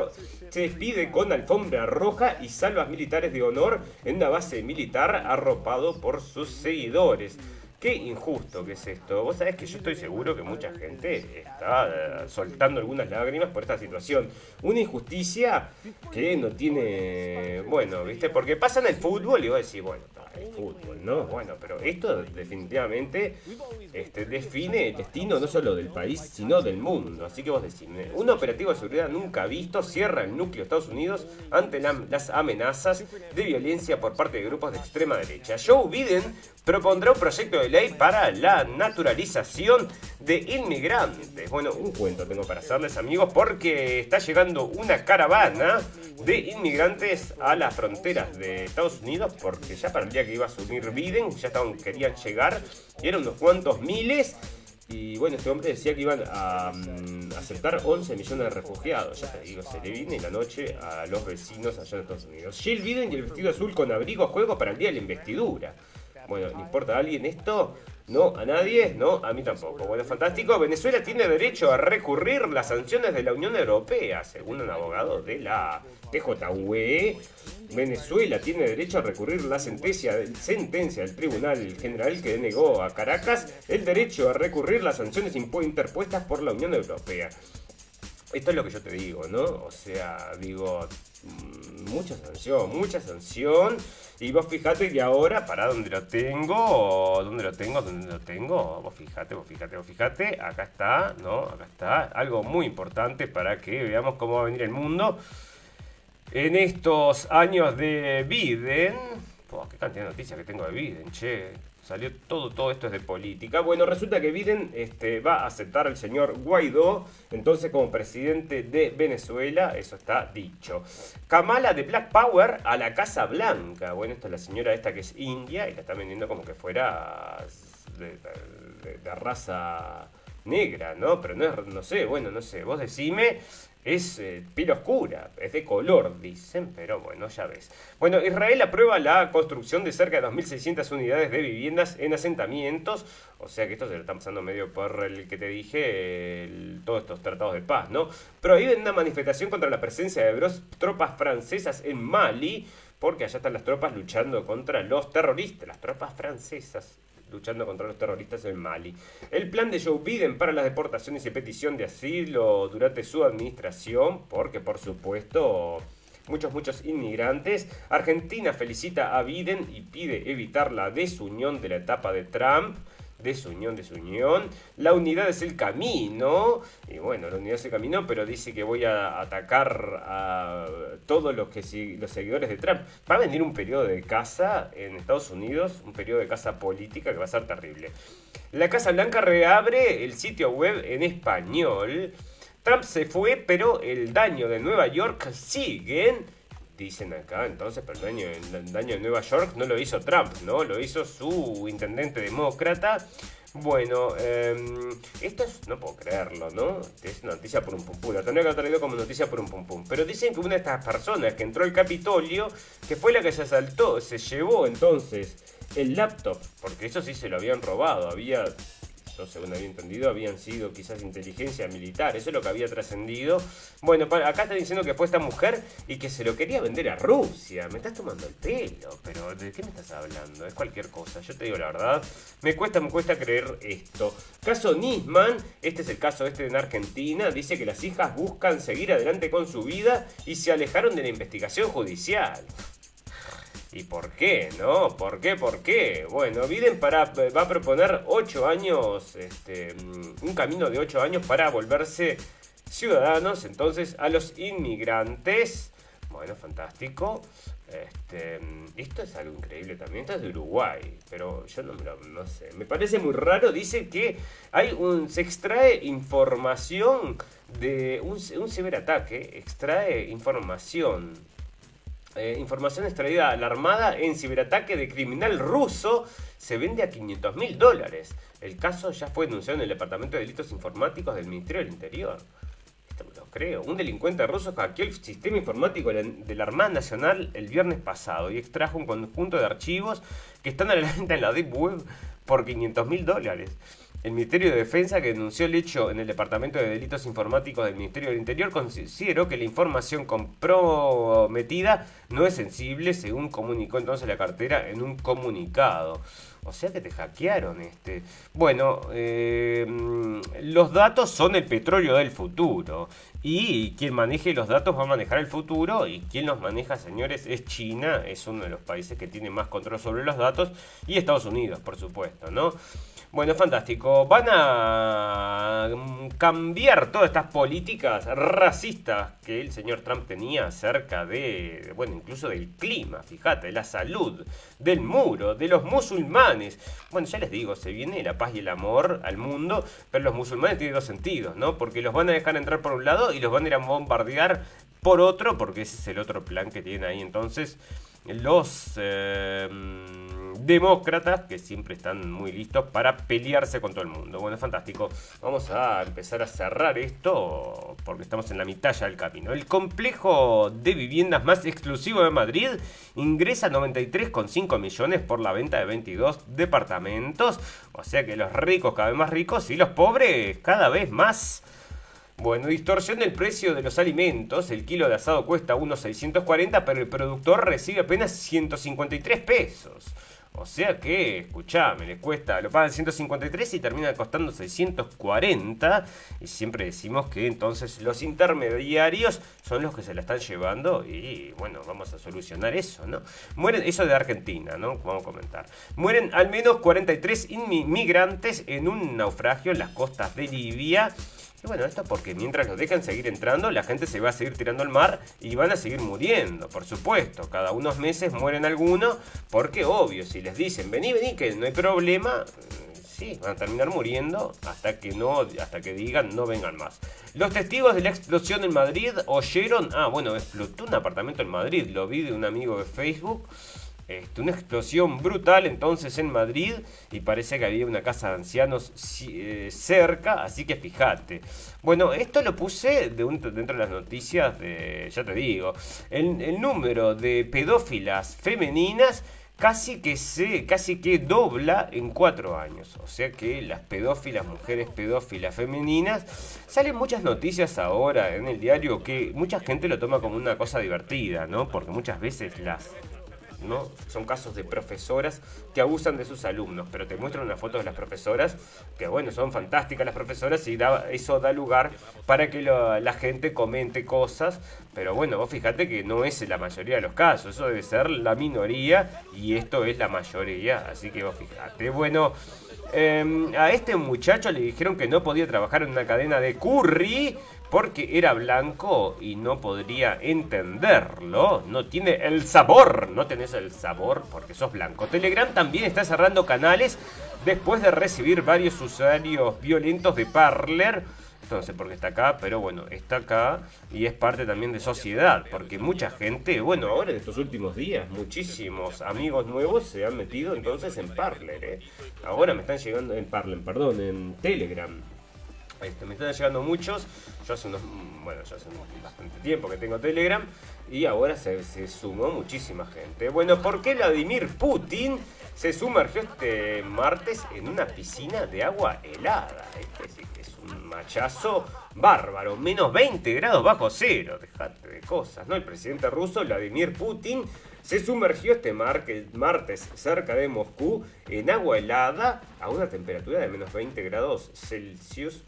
se despide con alfombra roja y salvas militares de honor en una base militar arropado por sus seguidores. Qué injusto que es esto. Vos sabés que yo estoy seguro que mucha gente está eh, soltando algunas lágrimas por esta situación. Una injusticia que no tiene. Bueno, ¿viste? Porque pasa en el fútbol y vos decís, bueno, el fútbol, ¿no? Bueno, pero esto definitivamente este, define el destino no solo del país, sino del mundo. Así que vos decís, un operativo de seguridad nunca visto cierra el núcleo de Estados Unidos ante las amenazas de violencia por parte de grupos de extrema derecha. Joe Biden propondrá un proyecto de ley para la naturalización de inmigrantes. Bueno, un cuento tengo para hacerles amigos porque está llegando una caravana de inmigrantes a las fronteras de Estados Unidos porque ya para que iba a subir Biden ya estaban, querían llegar eran unos cuantos miles y bueno, este hombre decía que iban a mm, aceptar 11 millones de refugiados. Ya te digo, se le viene la noche a los vecinos allá en Estados Unidos. Jill Biden y el vestido azul con abrigo juego para el día de la investidura. Bueno, ¿le importa a alguien esto? No, a nadie, no, a mí tampoco. Bueno, fantástico. Venezuela tiene derecho a recurrir las sanciones de la Unión Europea, según un abogado de la TJUE. Venezuela tiene derecho a recurrir la sentencia, sentencia del Tribunal General que denegó a Caracas el derecho a recurrir las sanciones interpuestas por la Unión Europea. Esto es lo que yo te digo, ¿no? O sea, digo, mucha sanción, mucha sanción. Y vos fijate que ahora, para dónde lo tengo, dónde lo tengo, dónde lo tengo, vos fijate, vos fijate, vos fijate, acá está, ¿no? Acá está, algo muy importante para que veamos cómo va a venir el mundo en estos años de Biden. qué cantidad de noticias que tengo de Biden, che. Salió todo, todo esto es de política. Bueno, resulta que Biden este, va a aceptar al señor Guaidó, entonces como presidente de Venezuela, eso está dicho. Kamala de Black Power a la Casa Blanca. Bueno, esta es la señora esta que es india y la está vendiendo como que fuera de, de raza negra, ¿no? Pero no es, no sé, bueno, no sé, vos decime es eh, piel oscura, es de color, dicen, pero bueno, ya ves. Bueno, Israel aprueba la construcción de cerca de 2.600 unidades de viviendas en asentamientos, o sea que esto se lo está pasando medio por el que te dije, todos estos tratados de paz, ¿no? Prohíben una manifestación contra la presencia de tropas francesas en Mali, porque allá están las tropas luchando contra los terroristas, las tropas francesas luchando contra los terroristas en Mali. El plan de Joe Biden para las deportaciones y petición de asilo durante su administración, porque por supuesto muchos, muchos inmigrantes. Argentina felicita a Biden y pide evitar la desunión de la etapa de Trump de su unión, de su unión. La unidad es el camino. Y bueno, la unidad es el camino, pero dice que voy a atacar a todos los, que, los seguidores de Trump. Va a venir un periodo de caza en Estados Unidos, un periodo de caza política que va a ser terrible. La Casa Blanca reabre el sitio web en español. Trump se fue, pero el daño de Nueva York sigue dicen acá, entonces, pero el daño, el en Nueva York no lo hizo Trump, ¿no? Lo hizo su intendente demócrata. Bueno, em, esto es, no puedo creerlo, ¿no? Es noticia por un pum pum. La tendría que haber traído como noticia por un pum. Pero dicen que una de estas personas que entró al Capitolio, que fue la que se asaltó, se llevó entonces el laptop, porque eso sí se lo habían robado. Había según había entendido, habían sido quizás inteligencia militar. Eso es lo que había trascendido. Bueno, acá está diciendo que fue esta mujer y que se lo quería vender a Rusia. Me estás tomando el pelo, pero ¿de qué me estás hablando? Es cualquier cosa. Yo te digo la verdad. Me cuesta, me cuesta creer esto. Caso Nisman, este es el caso este en Argentina. Dice que las hijas buscan seguir adelante con su vida y se alejaron de la investigación judicial. ¿Y por qué, no? ¿Por qué, por qué? Bueno, Biden va a proponer 8 años, este, mm, un camino de 8 años para volverse ciudadanos, entonces, a los inmigrantes. Bueno, fantástico. Este, esto es algo increíble también. Esto es de Uruguay, pero yo no, no sé. Me parece muy raro. Dice que hay un, se extrae información de un, un ciberataque. Extrae información. Eh, información extraída a la Armada en ciberataque de criminal ruso se vende a 500 mil dólares. El caso ya fue denunciado en el Departamento de Delitos Informáticos del Ministerio del Interior creo. Un delincuente ruso hackeó el sistema informático de la Armada Nacional el viernes pasado y extrajo un conjunto de archivos que están a la venta en la Deep Web por 500 mil dólares. El Ministerio de Defensa, que denunció el hecho en el Departamento de Delitos Informáticos del Ministerio del Interior, consideró que la información comprometida no es sensible, según comunicó entonces la cartera en un comunicado. O sea que te hackearon este. Bueno, eh, los datos son el petróleo del futuro. Y quien maneje los datos va a manejar el futuro. Y quien los maneja, señores, es China. Es uno de los países que tiene más control sobre los datos. Y Estados Unidos, por supuesto, ¿no? Bueno, fantástico. Van a mm, cambiar todas estas políticas racistas que el señor Trump tenía acerca de, bueno, incluso del clima, fíjate, de la salud, del muro, de los musulmanes. Bueno, ya les digo, se viene la paz y el amor al mundo, pero los musulmanes tienen dos sentidos, ¿no? Porque los van a dejar entrar por un lado y los van a ir a bombardear por otro, porque ese es el otro plan que tienen ahí. Entonces, los... Eh, demócratas que siempre están muy listos para pelearse con todo el mundo. Bueno, fantástico. Vamos a empezar a cerrar esto porque estamos en la mitad ya del camino. El complejo de viviendas más exclusivo de Madrid ingresa 93,5 millones por la venta de 22 departamentos. O sea que los ricos cada vez más ricos y los pobres cada vez más bueno, distorsión del precio de los alimentos. El kilo de asado cuesta unos 640, pero el productor recibe apenas 153 pesos. O sea que, escuchame, le cuesta, lo pagan 153 y termina costando 640. Y siempre decimos que entonces los intermediarios son los que se la están llevando. Y bueno, vamos a solucionar eso, ¿no? Mueren, eso de Argentina, ¿no? Vamos a comentar. Mueren al menos 43 inmigrantes en un naufragio en las costas de Libia. Y bueno, esto porque mientras los dejan seguir entrando, la gente se va a seguir tirando al mar y van a seguir muriendo, por supuesto. Cada unos meses mueren algunos, porque obvio, si les dicen, vení, vení, que no hay problema, mm, sí, van a terminar muriendo hasta que no, hasta que digan no vengan más. Los testigos de la explosión en Madrid oyeron, ah, bueno, explotó un apartamento en Madrid, lo vi de un amigo de Facebook. Este, una explosión brutal entonces en Madrid y parece que había una casa de ancianos eh, cerca, así que fíjate. Bueno, esto lo puse de dentro de las noticias de, ya te digo, el, número de pedófilas femeninas casi que se, casi que dobla en cuatro años. O sea que las pedófilas, mujeres pedófilas femeninas, salen muchas noticias ahora en el diario que mucha gente lo toma como una cosa divertida, ¿no? Porque muchas veces las ¿no? Son casos de profesoras que abusan de sus alumnos, pero te muestran una foto de las profesoras, que bueno, son fantásticas las profesoras y eso da lugar para que la gente comente cosas, pero bueno, vos fíjate que no es la mayoría de los casos, eso debe ser la minoría y esto es la mayoría, así que vos fíjate. Bueno, em, a este muchacho le dijeron que no podía trabajar en una cadena de curry porque era blanco y no podría entenderlo. No tiene el sabor, no tenés el sabor porque sos blanco. Telegram también está cerrando canales después de recibir varios usuarios violentos de Parler. No sé por qué está acá, pero bueno, está acá y es parte también de sociedad, porque mucha gente, bueno, ahora en estos últimos días, muchísimos amigos nuevos se han metido entonces en Parler, ¿eh? Ahora me están llegando en Parler, perdón, en Telegram. Me están llegando muchos. Yo hace unos, bueno, ya hace bastante tiempo que tengo Telegram y ahora se, sumó muchísima gente. Bueno, ¿por qué Vladimir Putin se sumergió este martes en una piscina de agua helada? Este es un machazo bárbaro, menos 20 grados bajo cero, dejate de cosas, ¿no? El presidente ruso Vladimir Putin se sumergió este martes cerca de Moscú en agua helada a una temperatura de menos 20 grados Celsius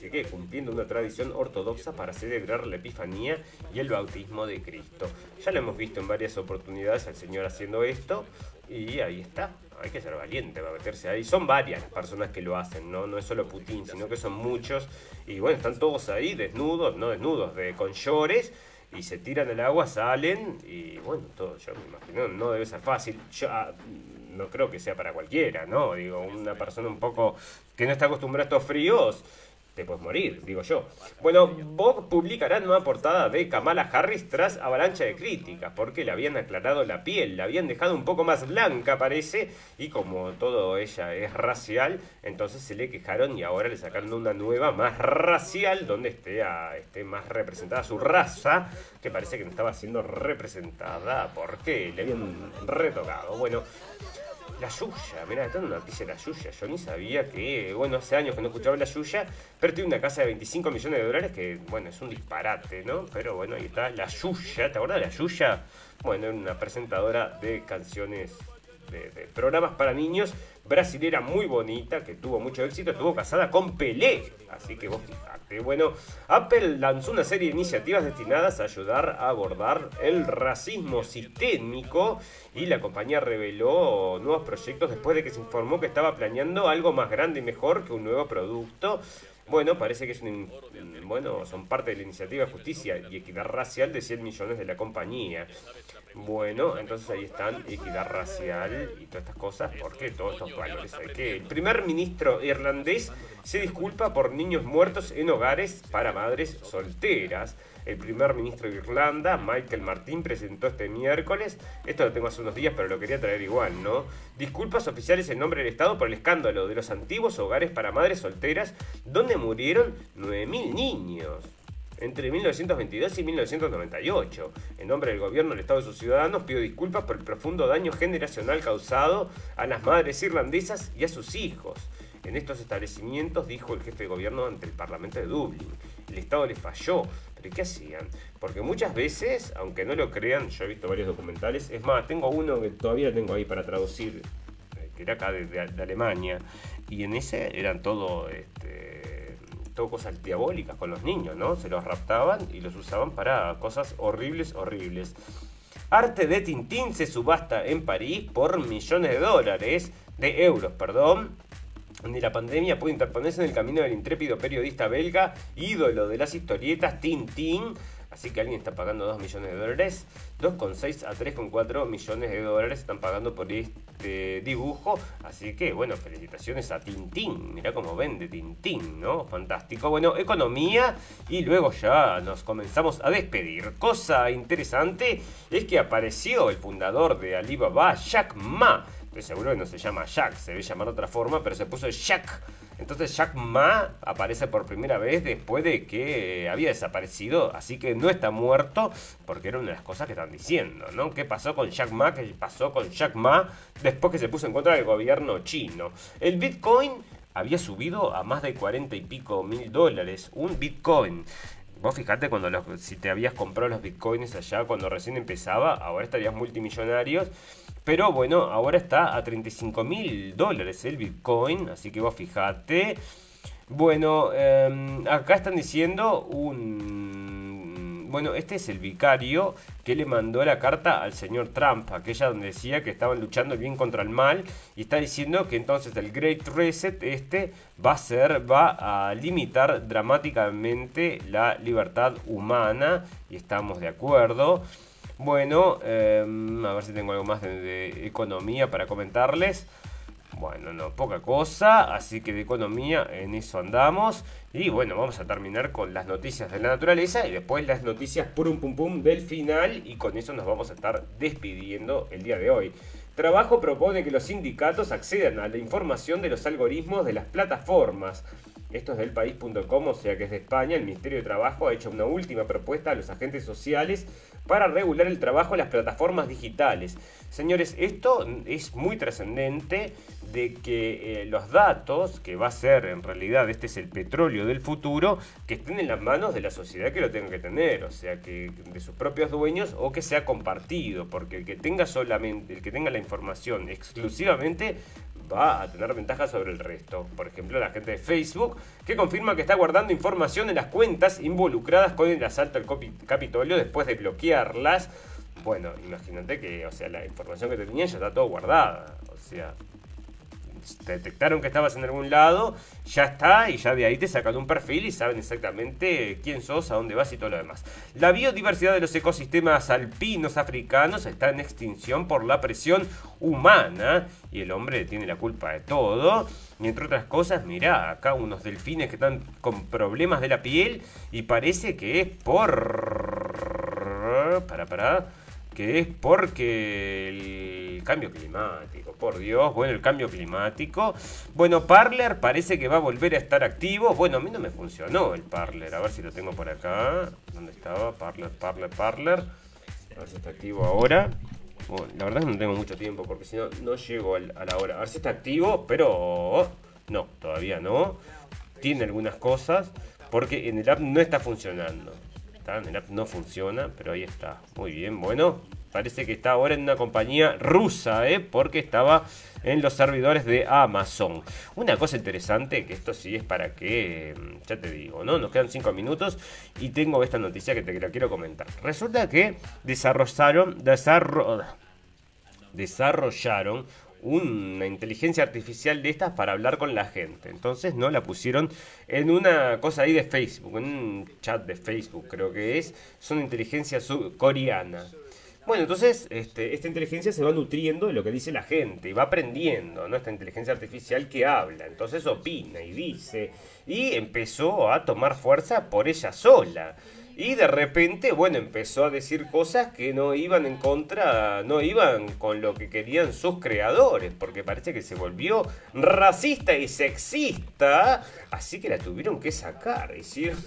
así que cumpliendo una tradición ortodoxa para celebrar la Epifanía y el bautismo de Cristo. Ya lo hemos visto en varias oportunidades al Señor haciendo esto y ahí está. Hay que ser valiente para meterse ahí. Son varias las personas que lo hacen, ¿no? No es solo Putin, sino que son muchos. Y bueno, están todos ahí desnudos, no desnudos, de, con llores y se tiran al agua, salen y bueno, todo, yo me imagino, no debe ser fácil. Yo ah, no creo que sea para cualquiera, ¿no? Digo, una persona un poco que no está acostumbrada a estos fríos, te puedes morir, digo yo. Bueno, Vogue publicará nueva portada de Kamala Harris tras avalancha de críticas, porque le habían aclarado la piel, la habían dejado un poco más blanca, parece, y como todo ella es racial, entonces se le quejaron y ahora le sacaron una nueva más racial, donde esté, esté más representada su raza, que parece que no estaba siendo representada porque le habían retocado. Bueno, la Yuya, mirá, está una noticia de la Yuya. Yo ni sabía que, bueno, hace años que no escuchaba la Yuya, pero tiene una casa de 25 millones de dólares que, bueno, es un disparate, ¿no? Pero bueno, ahí está la Yuya, ¿te acuerdas de la Yuya? Bueno, era una presentadora de canciones, de, de programas para niños, brasilera muy bonita, que tuvo mucho éxito, estuvo casada con Pelé. Así que vos fijate. Bueno, Apple lanzó una serie de iniciativas destinadas a ayudar a abordar el racismo sistémico y la compañía reveló nuevos proyectos después de que se informó que estaba planeando algo más grande y mejor que un nuevo producto. Bueno, parece que es un, bueno, son parte de la iniciativa justicia y equidad racial de 100 millones de la compañía. Bueno, entonces ahí están equidad racial y todas estas cosas, porque todos estos valores hay que... El primer ministro irlandés se disculpa por niños muertos en hogares para madres solteras. El primer ministro de Irlanda, Michael Martin, presentó este miércoles, esto lo tengo hace unos días, pero lo quería traer igual, ¿no? Disculpas oficiales en nombre del Estado por el escándalo de los antiguos hogares para madres solteras, donde murieron 9.000 niños entre 1922 y 1998. En nombre del gobierno del Estado y sus ciudadanos pido disculpas por el profundo daño generacional causado a las madres irlandesas y a sus hijos. En estos establecimientos, dijo el jefe de gobierno ante el Parlamento de Dublín, el Estado les falló. ¿Pero qué hacían? Porque muchas veces, aunque no lo crean, yo he visto varios documentales, es más, tengo uno que todavía tengo ahí para traducir, eh, que era acá de, Alemania, y en ese eran todo... Este, cosas diabólicas con los niños, ¿no? Se los raptaban y los usaban para cosas horribles, horribles. Arte de Tintín se subasta en París por millones de dólares, de euros, perdón. Ni la pandemia puede interponerse en el camino del intrépido periodista belga, ídolo de las historietas Tintín, Así que alguien está pagando 2 millones de dólares. 2,6 a 3,4 millones de dólares están pagando por este dibujo. Así que, bueno, felicitaciones a Tintín. Mirá cómo vende Tintín, ¿no? Fantástico. Bueno, economía. Y luego ya nos comenzamos a despedir. Cosa interesante es que apareció el fundador de Alibaba, Jack Ma. Estoy seguro que no se llama Jack, se debe llamar de otra forma, pero se puso Jack entonces Jack Ma aparece por primera vez después de que había desaparecido, así que no está muerto, porque era una de las cosas que están diciendo, ¿no? ¿Qué pasó con Jack Ma? ¿Qué pasó con Jack Ma después que se puso en contra del gobierno chino? El Bitcoin había subido a más de 40 y pico mil dólares, un Bitcoin. Vos fijate cuando si te habías comprado los bitcoins allá cuando recién empezaba, ahora estarías multimillonarios pero bueno, ahora está a 35 mil dólares el Bitcoin, así que vos fijate. Bueno, em, acá están diciendo un... Bueno, este es el vicario que le mandó la carta al señor Trump, aquella donde decía que estaban luchando bien contra el mal, y está diciendo que entonces el Great Reset este va a ser, va a limitar dramáticamente la libertad humana, y estamos de acuerdo. Bueno, em, a ver si tengo algo más de, economía para comentarles. Bueno, no, poca cosa, así que de economía en eso andamos. Y bueno, vamos a terminar con las noticias de la naturaleza y después las noticias purum pum pum del final y con eso nos vamos a estar despidiendo el día de hoy. Trabajo propone que los sindicatos accedan a la información de los algoritmos de las plataformas. Esto es del país.com, o sea que es de España. El Ministerio de Trabajo ha hecho una última propuesta a los agentes sociales para regular el trabajo en las plataformas digitales. Señores, esto es muy trascendente de que eh, los datos, que va a ser en realidad, este es el petróleo del futuro, que estén en las manos de la sociedad que lo tenga que tener, o sea, que de sus propios dueños o que sea compartido, porque el que tenga solamente, el que tenga la información exclusivamente va a tener ventaja sobre el resto. Por ejemplo, la gente de Facebook, que confirma que está guardando información en las cuentas involucradas con el asalto al Capitolio después de bloquearlas. Bueno, imagínate que, o sea, la información que tenían ya está todo guardada. O sea, te detectaron que estabas en algún lado, ya está, y ya de ahí te sacan un perfil y saben exactamente quién sos, a dónde vas y todo lo demás. La biodiversidad de los ecosistemas alpinos africanos está en extinción por la presión humana, y el hombre tiene la culpa de todo. Y entre otras cosas, mirá, acá unos delfines que están con problemas de la piel, y parece que es por... Para, para que es porque el cambio climático, por Dios, bueno, el cambio climático. Bueno, Parler parece que va a volver a estar activo. Bueno, a mí no me funcionó el Parler, a ver si lo tengo por acá. ¿Dónde estaba? Parler, Parler, Parler. A ver si está activo ahora. La verdad es que no tengo mucho tiempo porque si no, no llego a la hora. A ver si está activo, pero no, todavía no. Tiene algunas cosas porque en el app no está funcionando. El app no funciona, pero ahí está. Muy bien, bueno. Parece que está ahora en una compañía rusa, ¿eh? Porque estaba en los servidores de Amazon. Una cosa interesante, que esto sí es para que, mm, ya te digo, ¿no? Nos quedan 5 minutos y tengo esta noticia que te la quiero comentar. Resulta que desarrollaron, desarrollaron una inteligencia artificial de estas para hablar con la gente. Entonces no la pusieron en una cosa ahí de Facebook, en un chat de Facebook creo que es. Una inteligencia coreana. Bueno, entonces este, esta inteligencia se va nutriendo de lo que dice la gente y va aprendiendo, ¿no? Esta inteligencia artificial que habla, entonces opina y dice y empezó a tomar fuerza por ella sola. Y de repente, bueno, empezó a decir cosas que no iban en contra, no iban con lo que querían sus creadores, porque parece que se volvió racista y sexista, así que la tuvieron que sacar. Hicieron,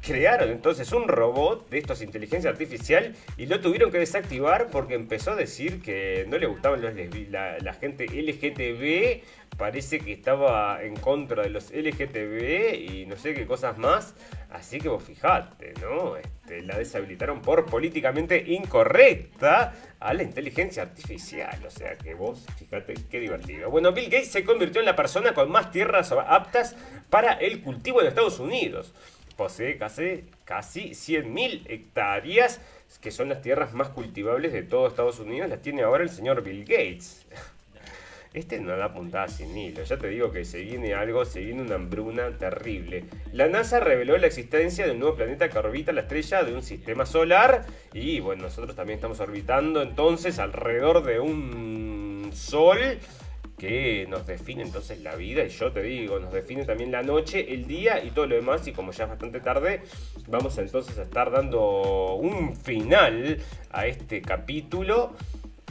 crearon entonces un robot de estos inteligencia artificial y lo tuvieron que desactivar porque empezó a decir que no le gustaban los la, la gente LGTB parece que estaba en contra de los LGTB y no sé qué cosas más. Así que vos fijate, ¿no? Este, la deshabilitaron por políticamente incorrecta a la inteligencia artificial. O sea que vos, fíjate qué divertido. Bueno, Bill Gates se convirtió en la persona con más tierras aptas para el cultivo en Estados Unidos. Posee casi, casi 100.000 hectáreas, que son las tierras más cultivables de todo Estados Unidos. Las tiene ahora el señor Bill Gates. Este no da puntada sin hilo. Ya te digo que se viene algo, se viene una hambruna terrible. La NASA reveló la existencia de un nuevo planeta que orbita la estrella de un sistema solar. Y bueno, nosotros también estamos orbitando entonces alrededor de un sol que nos define entonces la vida y yo te digo, nos define también la noche, el día y todo lo demás y como ya es bastante tarde, vamos entonces a estar dando un final a este capítulo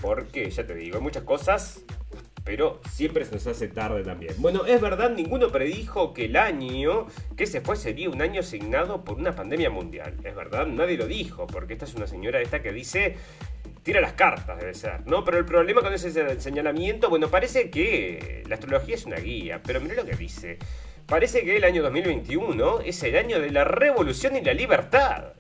porque ya te digo, hay muchas cosas pero siempre se nos hace tarde también. Bueno, es verdad, ninguno predijo que el año que se fue sería un año asignado por una pandemia mundial. Es verdad, nadie lo dijo, porque esta es una señora esta que dice tira las cartas, debe ser, ¿no? Pero el problema con ese señalamiento, bueno, parece que la astrología es una guía, pero mira lo que dice. Parece que el año 2021 es el año de la revolución y la libertad.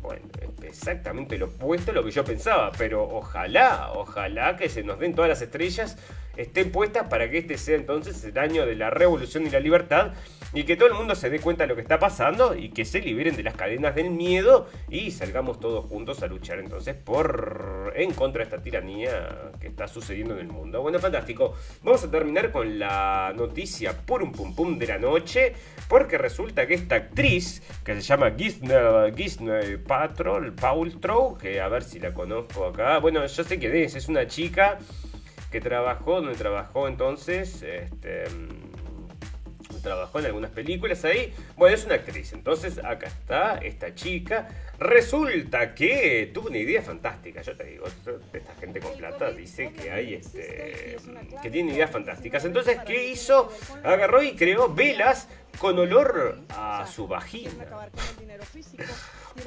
Bueno, exactamente lo opuesto a lo que yo pensaba, pero ojalá, ojalá que se nos den todas las estrellas estén puestas para que este sea entonces el año de la revolución y la libertad y que todo el mundo se dé cuenta de lo que está pasando y que se liberen de las cadenas del miedo y salgamos todos juntos a luchar entonces por en contra de esta tiranía que está sucediendo en el mundo. Bueno, fantástico. Vamos a terminar con la noticia por un pum pum de la noche porque resulta que esta actriz que se llama Gisner, Gisner Patrol, Paultrow, que a ver si la conozco acá. Bueno, yo sé quién es, es una chica que trabajó, donde trabajó entonces, este, mm, trabajó en algunas películas ahí. Bueno, es una actriz. Entonces, acá está esta chica. Resulta que tuvo una idea fantástica. Yo te digo, esta gente con plata dice que hay este. que tiene ideas fantásticas. Entonces, ¿qué hizo? Agarró y creó velas con olor a su vagina.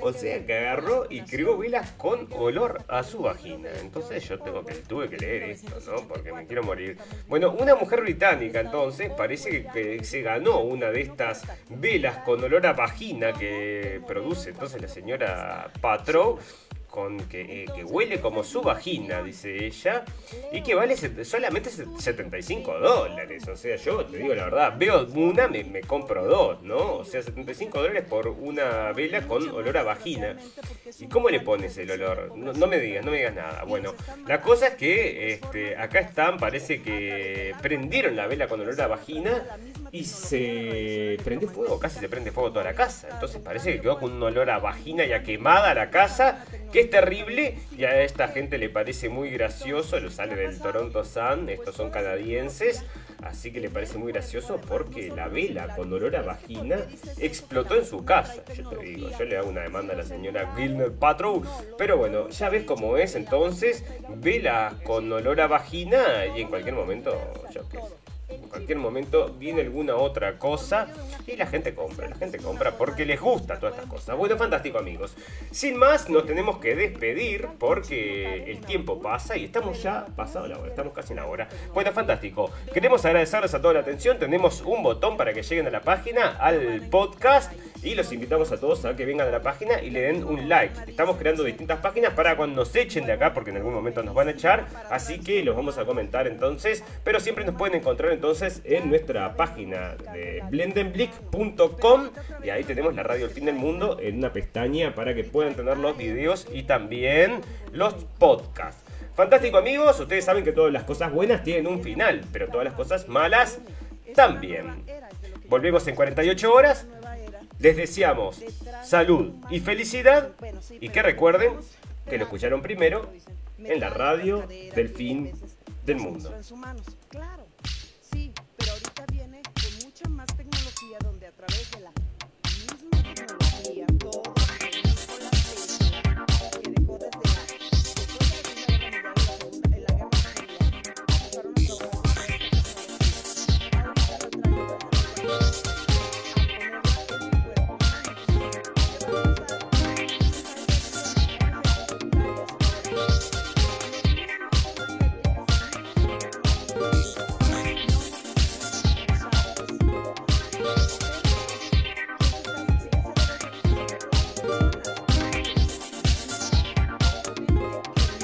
O sea, que agarró y creó velas con olor a su vagina. Entonces yo tengo que, tuve que leer esto, ¿no? Porque me quiero morir. Bueno, una mujer británica entonces parece que, se ganó una de estas velas con olor a vagina que produce entonces la señora Patrow con que, eh, que huele como su vagina, dice ella, y que vale solamente set- 75 dólares. O sea, yo te digo la verdad, veo una, me, me compro dos, ¿no? O sea, 75 dólares por una vela con olor a vagina. ¿Y cómo le pones el olor? No, no me digas, no me digas nada. Bueno, la cosa es que este, acá están, parece que prendieron la vela con olor a vagina y se prende fuego, casi se prende fuego toda la casa. Entonces parece que quedó con un olor a vagina y a quemada la casa, que es terrible y a esta gente le parece muy gracioso, lo sale del Toronto Sun, estos son canadienses, así que le parece muy gracioso porque la vela con olor a vagina explotó en su casa. Yo te digo, yo le hago una demanda a la señora Gilmer Patrow, pero bueno, ya ves cómo es entonces, vela con olor a vagina y en cualquier momento, yo qué sé. En cualquier momento viene alguna otra cosa y la gente compra, la gente compra porque les gusta todas estas cosas. Bueno, fantástico amigos. Sin más, nos tenemos que despedir porque el tiempo pasa y estamos ya pasado la hora, estamos casi en la hora. Bueno, fantástico. Queremos agradecerles a toda la atención. Tenemos un botón para que lleguen a la página, al podcast y los invitamos a todos a que vengan a la página y le den un like. Estamos creando distintas páginas para cuando se echen de acá porque en algún momento nos van a echar, así que los vamos a comentar entonces, pero siempre nos pueden encontrar entonces en nuestra página de blendenblick.com y ahí tenemos la radio El Fin del Mundo en una pestaña para que puedan tener los videos y también los podcasts. Fantástico amigos, ustedes saben que todas las cosas buenas tienen un final, pero todas las cosas malas también. Volvemos en 48 horas. Les deseamos salud y felicidad y que recuerden que lo escucharon primero en la radio del fin del mundo.